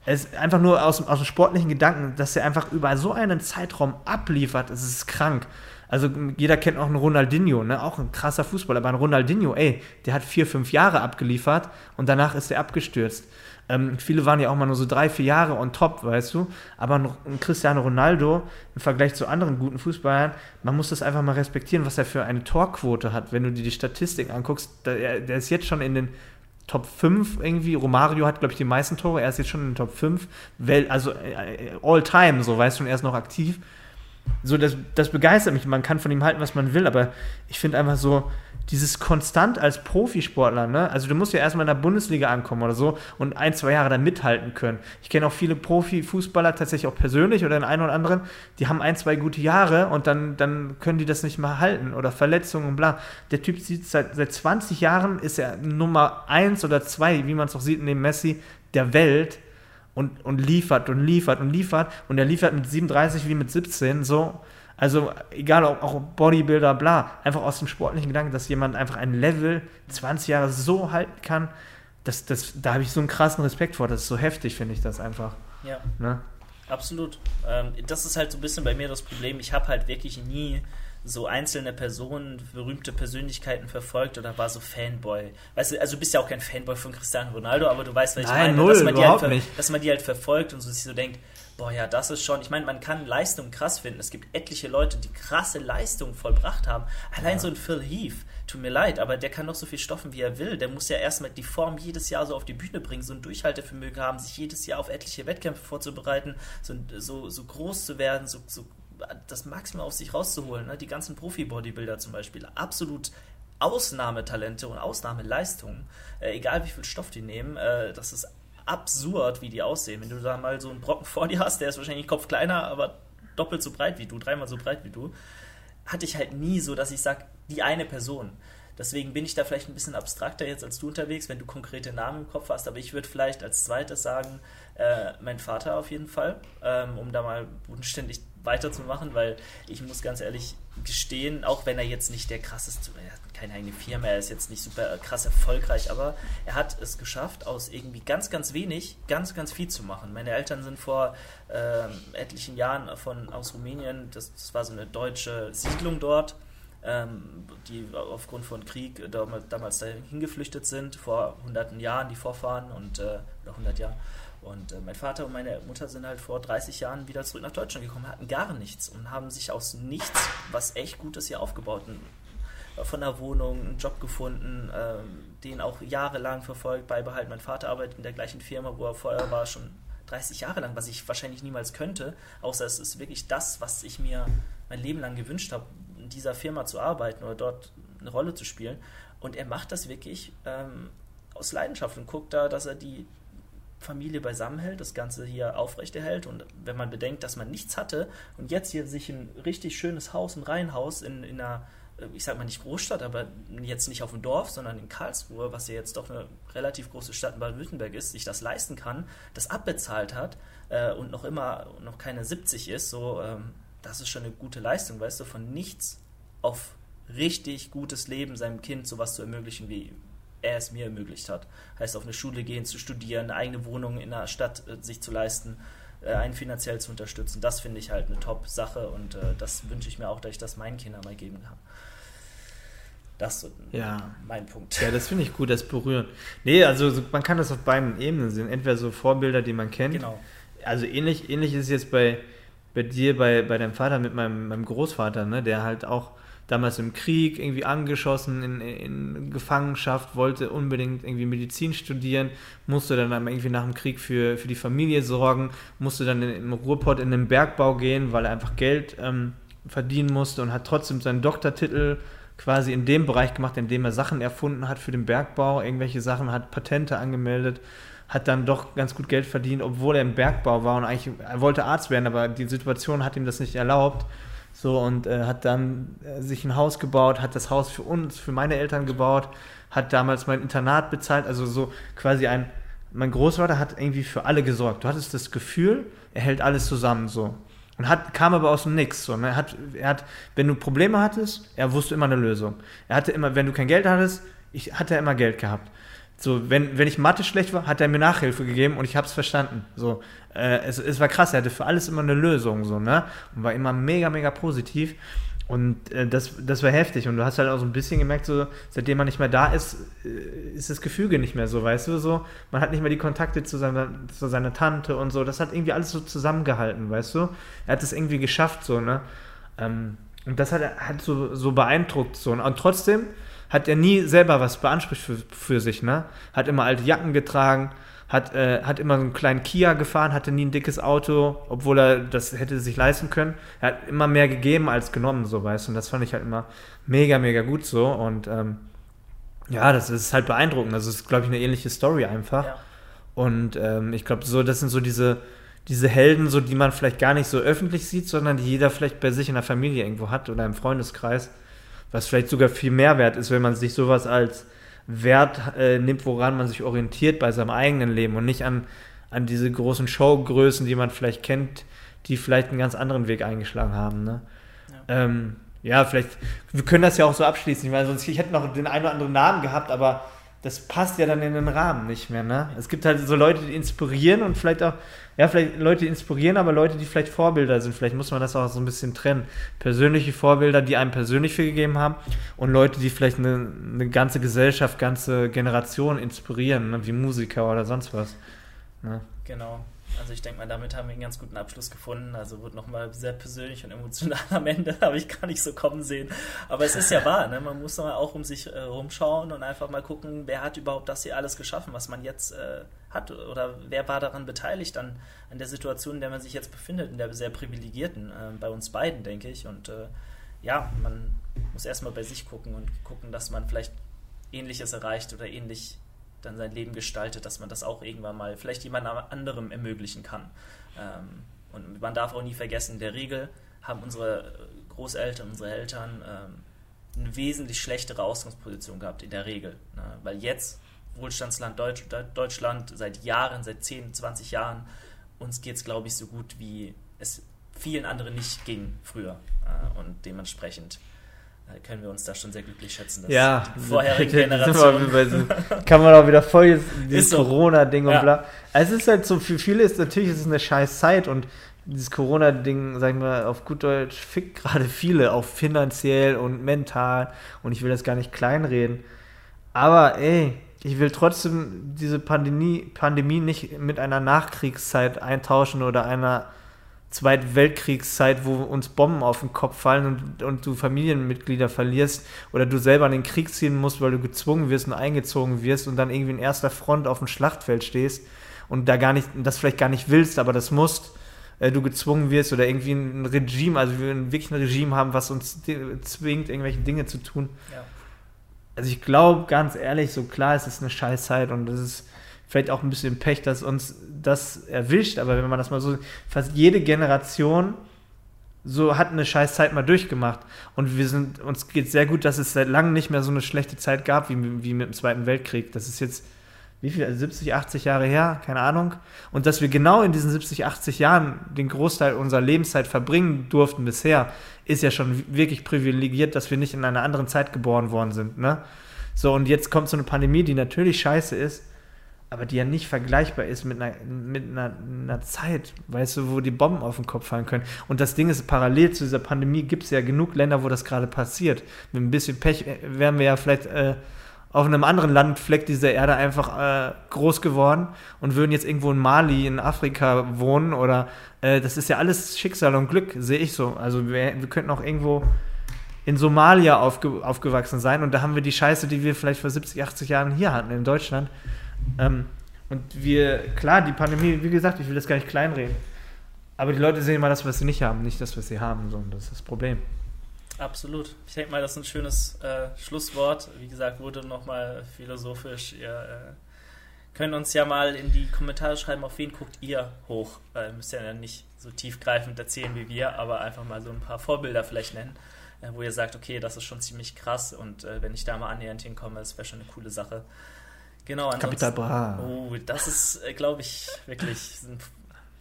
es ist einfach nur aus, aus dem sportlichen Gedanken, dass er einfach über so einen Zeitraum abliefert, es ist krank. Also jeder kennt auch einen Ronaldinho, ne? auch ein krasser Fußballer, aber ein Ronaldinho, ey, der hat vier, fünf Jahre abgeliefert und danach ist er abgestürzt. Ähm, viele waren ja auch mal nur so drei, vier Jahre on top, weißt du. Aber ein, ein Cristiano Ronaldo im Vergleich zu anderen guten Fußballern, man muss das einfach mal respektieren, was er für eine Torquote hat. Wenn du dir die Statistik anguckst, der, der ist jetzt schon in den Top 5 irgendwie. Romario hat, glaube ich, die meisten Tore. Er ist jetzt schon in den Top 5. Well, also äh, all time, so weißt du, und er ist noch aktiv. So, das, das begeistert mich. Man kann von ihm halten, was man will, aber ich finde einfach so, dieses konstant als Profisportler, ne? Also du musst ja erstmal in der Bundesliga ankommen oder so und ein, zwei Jahre da mithalten können. Ich kenne auch viele Profifußballer tatsächlich auch persönlich oder den einen oder anderen, die haben ein, zwei gute Jahre und dann, dann können die das nicht mehr halten oder Verletzungen und bla. Der Typ sieht seit, seit 20 Jahren ist er Nummer eins oder zwei, wie man es auch sieht, neben Messi, der Welt und, und liefert und liefert und liefert und er liefert mit 37 wie mit 17 so also egal, ob auch Bodybuilder, bla, einfach aus dem sportlichen Gedanken, dass jemand einfach ein Level 20 Jahre so halten kann, das, das, da habe ich so einen krassen Respekt vor. Das ist so heftig, finde ich das einfach. Ja. Ne? Absolut. Ähm, das ist halt so ein bisschen bei mir das Problem. Ich habe halt wirklich nie so einzelne Personen, berühmte Persönlichkeiten verfolgt oder war so Fanboy. Weißt du, also du bist ja auch kein Fanboy von Cristiano Ronaldo, aber du weißt, was ich Nein, meine, null, dass, man halt, dass man die halt verfolgt und so sich so denkt, boah, ja, das ist schon, ich meine, man kann Leistung krass finden. Es gibt etliche Leute, die krasse Leistungen vollbracht haben. Allein ja. so ein Phil Heath, tut mir leid, aber der kann doch so viel stoffen, wie er will. Der muss ja erstmal die Form jedes Jahr so auf die Bühne bringen, so ein Durchhaltevermögen haben, sich jedes Jahr auf etliche Wettkämpfe vorzubereiten, so, so, so groß zu werden, so, so das Maximum aus sich rauszuholen. Ne? Die ganzen Profi-Bodybuilder zum Beispiel, absolut Ausnahmetalente und Ausnahmeleistungen, äh, egal wie viel Stoff die nehmen, äh, das ist absurd, wie die aussehen. Wenn du da mal so einen Brocken vor dir hast, der ist wahrscheinlich Kopf kleiner, aber doppelt so breit wie du, dreimal so breit wie du, hatte ich halt nie so, dass ich sage, die eine Person. Deswegen bin ich da vielleicht ein bisschen abstrakter jetzt als du unterwegs, wenn du konkrete Namen im Kopf hast. Aber ich würde vielleicht als zweites sagen, äh, mein Vater auf jeden Fall, ähm, um da mal bodenständig weiterzumachen, weil ich muss ganz ehrlich gestehen, auch wenn er jetzt nicht der krasseste, er hat keine eigene Firma, er ist jetzt nicht super krass erfolgreich, aber er hat es geschafft, aus irgendwie ganz, ganz wenig ganz, ganz viel zu machen. Meine Eltern sind vor ähm, etlichen Jahren von, aus Rumänien, das, das war so eine deutsche Siedlung dort, ähm, die aufgrund von Krieg damals, damals dahin geflüchtet sind, vor hunderten Jahren, die Vorfahren und äh, oder 100 Jahren. Und äh, mein Vater und meine Mutter sind halt vor 30 Jahren wieder zurück nach Deutschland gekommen, hatten gar nichts und haben sich aus nichts was echt Gutes hier aufgebaut. Äh, von der Wohnung einen Job gefunden, äh, den auch jahrelang verfolgt, beibehalten. Mein Vater arbeitet in der gleichen Firma, wo er vorher war, schon 30 Jahre lang, was ich wahrscheinlich niemals könnte, außer es ist wirklich das, was ich mir mein Leben lang gewünscht habe, in dieser Firma zu arbeiten oder dort eine Rolle zu spielen. Und er macht das wirklich ähm, aus Leidenschaft und guckt da, dass er die Familie beisammenhält, das Ganze hier aufrechterhält. Und wenn man bedenkt, dass man nichts hatte und jetzt hier sich ein richtig schönes Haus, ein Reihenhaus in, in einer, äh, ich sag mal nicht Großstadt, aber jetzt nicht auf dem Dorf, sondern in Karlsruhe, was ja jetzt doch eine relativ große Stadt in Baden-Württemberg ist, sich das leisten kann, das abbezahlt hat äh, und noch immer noch keine 70 ist, so, ähm, das ist schon eine gute Leistung, weißt du, von nichts auf richtig gutes Leben seinem Kind sowas zu ermöglichen wie er es mir ermöglicht hat. Heißt, auf eine Schule gehen, zu studieren, eine eigene Wohnung in der Stadt äh, sich zu leisten, äh, einen finanziell zu unterstützen. Das finde ich halt eine Top-Sache und äh, das wünsche ich mir auch, dass ich das meinen Kindern mal geben kann. Das ist ja. mein Punkt. Ja, das finde ich gut, das berühren. Nee, also man kann das auf beiden Ebenen sehen. Entweder so Vorbilder, die man kennt. Genau. Also ähnlich, ähnlich ist es jetzt bei, bei dir, bei, bei deinem Vater mit meinem, meinem Großvater, ne, der halt auch damals im Krieg irgendwie angeschossen, in, in Gefangenschaft, wollte unbedingt irgendwie Medizin studieren, musste dann irgendwie nach dem Krieg für, für die Familie sorgen, musste dann im Ruhrpott in den Bergbau gehen, weil er einfach Geld ähm, verdienen musste und hat trotzdem seinen Doktortitel quasi in dem Bereich gemacht, in dem er Sachen erfunden hat für den Bergbau, irgendwelche Sachen, hat Patente angemeldet, hat dann doch ganz gut Geld verdient, obwohl er im Bergbau war und eigentlich, er wollte Arzt werden, aber die Situation hat ihm das nicht erlaubt. So und äh, hat dann äh, sich ein Haus gebaut, hat das Haus für uns, für meine Eltern gebaut, hat damals mein Internat bezahlt, also so quasi ein, mein Großvater hat irgendwie für alle gesorgt. Du hattest das Gefühl, er hält alles zusammen so. Und hat, kam aber aus dem Nix. So, ne? er, hat, er hat, wenn du Probleme hattest, er wusste immer eine Lösung. Er hatte immer, wenn du kein Geld hattest, ich, hat er immer Geld gehabt. So, wenn, wenn ich Mathe schlecht war, hat er mir Nachhilfe gegeben und ich habe es verstanden. So, äh, es, es war krass, er hatte für alles immer eine Lösung, so, ne? Und war immer mega, mega positiv. Und äh, das, das war heftig. Und du hast halt auch so ein bisschen gemerkt, so, seitdem man nicht mehr da ist, äh, ist das Gefüge nicht mehr so, weißt du, so. Man hat nicht mehr die Kontakte zu seiner, zu seiner Tante und so. Das hat irgendwie alles so zusammengehalten, weißt du. Er hat es irgendwie geschafft, so, ne. Ähm, und das hat, hat so, so beeindruckt, so. Und trotzdem hat er nie selber was beansprucht für, für sich, ne. Hat immer alte Jacken getragen, hat, äh, hat immer so einen kleinen Kia gefahren, hatte nie ein dickes Auto, obwohl er das hätte sich leisten können. Er hat immer mehr gegeben als genommen, so weißt du. Und das fand ich halt immer mega, mega gut so. Und ähm, ja, das ist halt beeindruckend. Das ist, glaube ich, eine ähnliche Story einfach. Ja. Und ähm, ich glaube, so, das sind so diese, diese Helden, so die man vielleicht gar nicht so öffentlich sieht, sondern die jeder vielleicht bei sich in der Familie irgendwo hat oder im Freundeskreis. Was vielleicht sogar viel mehr wert ist, wenn man sich sowas als Wert äh, nimmt, woran man sich orientiert bei seinem eigenen Leben und nicht an, an diese großen Showgrößen, die man vielleicht kennt, die vielleicht einen ganz anderen Weg eingeschlagen haben. Ne? Ja. Ähm, ja, vielleicht, wir können das ja auch so abschließen. Ich meine, sonst, ich hätte noch den einen oder anderen Namen gehabt, aber das passt ja dann in den Rahmen nicht mehr, ne? Es gibt halt so Leute, die inspirieren und vielleicht auch, ja, vielleicht Leute, die inspirieren, aber Leute, die vielleicht Vorbilder sind. Vielleicht muss man das auch so ein bisschen trennen. Persönliche Vorbilder, die einem persönlich viel gegeben haben und Leute, die vielleicht eine, eine ganze Gesellschaft, ganze Generation inspirieren, ne? wie Musiker oder sonst was. Ne? Genau. Also ich denke mal, damit haben wir einen ganz guten Abschluss gefunden. Also wird nochmal sehr persönlich und emotional am Ende, *laughs* habe ich gar nicht so kommen sehen. Aber es ist ja wahr, ne? man muss mal auch um sich äh, rumschauen und einfach mal gucken, wer hat überhaupt das hier alles geschaffen, was man jetzt äh, hat oder wer war daran beteiligt an, an der Situation, in der man sich jetzt befindet, in der sehr privilegierten, äh, bei uns beiden, denke ich. Und äh, ja, man muss erstmal bei sich gucken und gucken, dass man vielleicht Ähnliches erreicht oder ähnlich dann sein Leben gestaltet, dass man das auch irgendwann mal vielleicht jemand anderem ermöglichen kann. Ähm, und man darf auch nie vergessen, in der Regel haben unsere Großeltern, unsere Eltern ähm, eine wesentlich schlechtere Ausgangsposition gehabt, in der Regel. Ne? Weil jetzt, Wohlstandsland Deutsch, Deutschland, seit Jahren, seit 10, 20 Jahren, uns geht es, glaube ich, so gut, wie es vielen anderen nicht ging früher. Äh, und dementsprechend können wir uns da schon sehr glücklich schätzen. Dass ja, die vorherigen *laughs* Generationen. kann man auch wieder voll *laughs* dieses so. Corona-Ding und ja. bla. Also es ist halt so, für viele ist natürlich ist es eine scheiß Zeit und dieses Corona-Ding, sagen wir auf gut Deutsch, fickt gerade viele, auch finanziell und mental. Und ich will das gar nicht kleinreden. Aber ey, ich will trotzdem diese Pandemie, Pandemie nicht mit einer Nachkriegszeit eintauschen oder einer Zweite Weltkriegszeit, wo uns Bomben auf den Kopf fallen und, und du Familienmitglieder verlierst oder du selber an den Krieg ziehen musst, weil du gezwungen wirst und eingezogen wirst und dann irgendwie in erster Front auf dem Schlachtfeld stehst und da gar nicht, das vielleicht gar nicht willst, aber das musst, äh, du gezwungen wirst oder irgendwie ein Regime, also wir wirklich ein Regime haben, was uns zwingt, irgendwelche Dinge zu tun. Ja. Also ich glaube, ganz ehrlich, so klar, es ist eine Scheißzeit und es ist vielleicht auch ein bisschen Pech, dass uns das erwischt, aber wenn man das mal so, fast jede Generation so hat eine scheiß Zeit mal durchgemacht. Und wir sind, uns geht sehr gut, dass es seit langem nicht mehr so eine schlechte Zeit gab wie, wie mit dem Zweiten Weltkrieg. Das ist jetzt, wie viel, 70, 80 Jahre her, keine Ahnung. Und dass wir genau in diesen 70, 80 Jahren den Großteil unserer Lebenszeit verbringen durften bisher, ist ja schon wirklich privilegiert, dass wir nicht in einer anderen Zeit geboren worden sind. Ne? So, und jetzt kommt so eine Pandemie, die natürlich scheiße ist, aber die ja nicht vergleichbar ist mit einer, mit einer, einer, Zeit, weißt du, wo die Bomben auf den Kopf fallen können. Und das Ding ist, parallel zu dieser Pandemie gibt es ja genug Länder, wo das gerade passiert. Mit ein bisschen Pech äh, wären wir ja vielleicht äh, auf einem anderen Landfleck dieser Erde einfach äh, groß geworden und würden jetzt irgendwo in Mali, in Afrika wohnen oder äh, das ist ja alles Schicksal und Glück, sehe ich so. Also wir, wir könnten auch irgendwo in Somalia aufge, aufgewachsen sein und da haben wir die Scheiße, die wir vielleicht vor 70, 80 Jahren hier hatten in Deutschland ähm, und wir, klar, die Pandemie, wie gesagt, ich will das gar nicht kleinreden. Aber die Leute sehen immer das, was sie nicht haben, nicht das, was sie haben. So, und das ist das Problem. Absolut. Ich denke mal, das ist ein schönes äh, Schlusswort. Wie gesagt, wurde nochmal philosophisch. Ihr äh, könnt uns ja mal in die Kommentare schreiben, auf wen guckt ihr hoch. Äh, müsst ja nicht so tiefgreifend erzählen wie wir, aber einfach mal so ein paar Vorbilder vielleicht nennen, äh, wo ihr sagt, okay, das ist schon ziemlich krass und äh, wenn ich da mal annähernd hinkomme, das wäre schon eine coole Sache. Genau, Capital Bra. Oh, das ist, äh, glaube ich, wirklich ein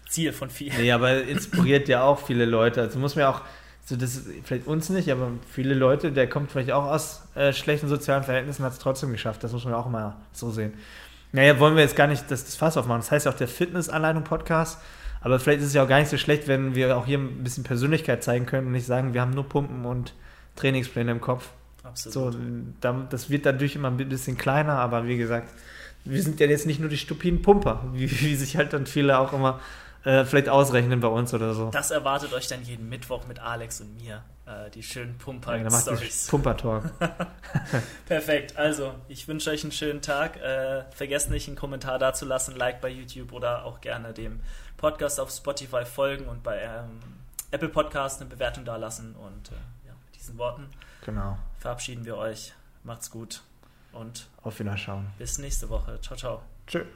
Ziel von vielen. Nee, aber inspiriert ja auch viele Leute. Also muss man ja auch, so das vielleicht uns nicht, aber viele Leute, der kommt vielleicht auch aus äh, schlechten sozialen Verhältnissen, hat es trotzdem geschafft. Das muss man auch mal so sehen. Naja, wollen wir jetzt gar nicht das, das Fass aufmachen. Das heißt ja auch der Fitnessanleitung-Podcast. Aber vielleicht ist es ja auch gar nicht so schlecht, wenn wir auch hier ein bisschen Persönlichkeit zeigen können und nicht sagen, wir haben nur Pumpen und Trainingspläne im Kopf. Absolut. So, das wird dadurch immer ein bisschen kleiner, aber wie gesagt, wir sind ja jetzt nicht nur die stupiden Pumper, *laughs* wie, wie sich halt dann viele auch immer äh, vielleicht ausrechnen bei uns oder so. Das erwartet euch dann jeden Mittwoch mit Alex und mir. Äh, die schönen Pumper-Stories. Ja, *laughs* Pumper-Talk. Perfekt. Also, ich wünsche euch einen schönen Tag. Äh, vergesst nicht, einen Kommentar dazulassen, Like bei YouTube oder auch gerne dem Podcast auf Spotify folgen und bei ähm, Apple Podcast eine Bewertung dalassen. Und äh, ja, mit diesen Worten genau. Verabschieden wir euch. Macht's gut und auf Wiederschauen. Bis nächste Woche. Ciao, ciao. Tschüss.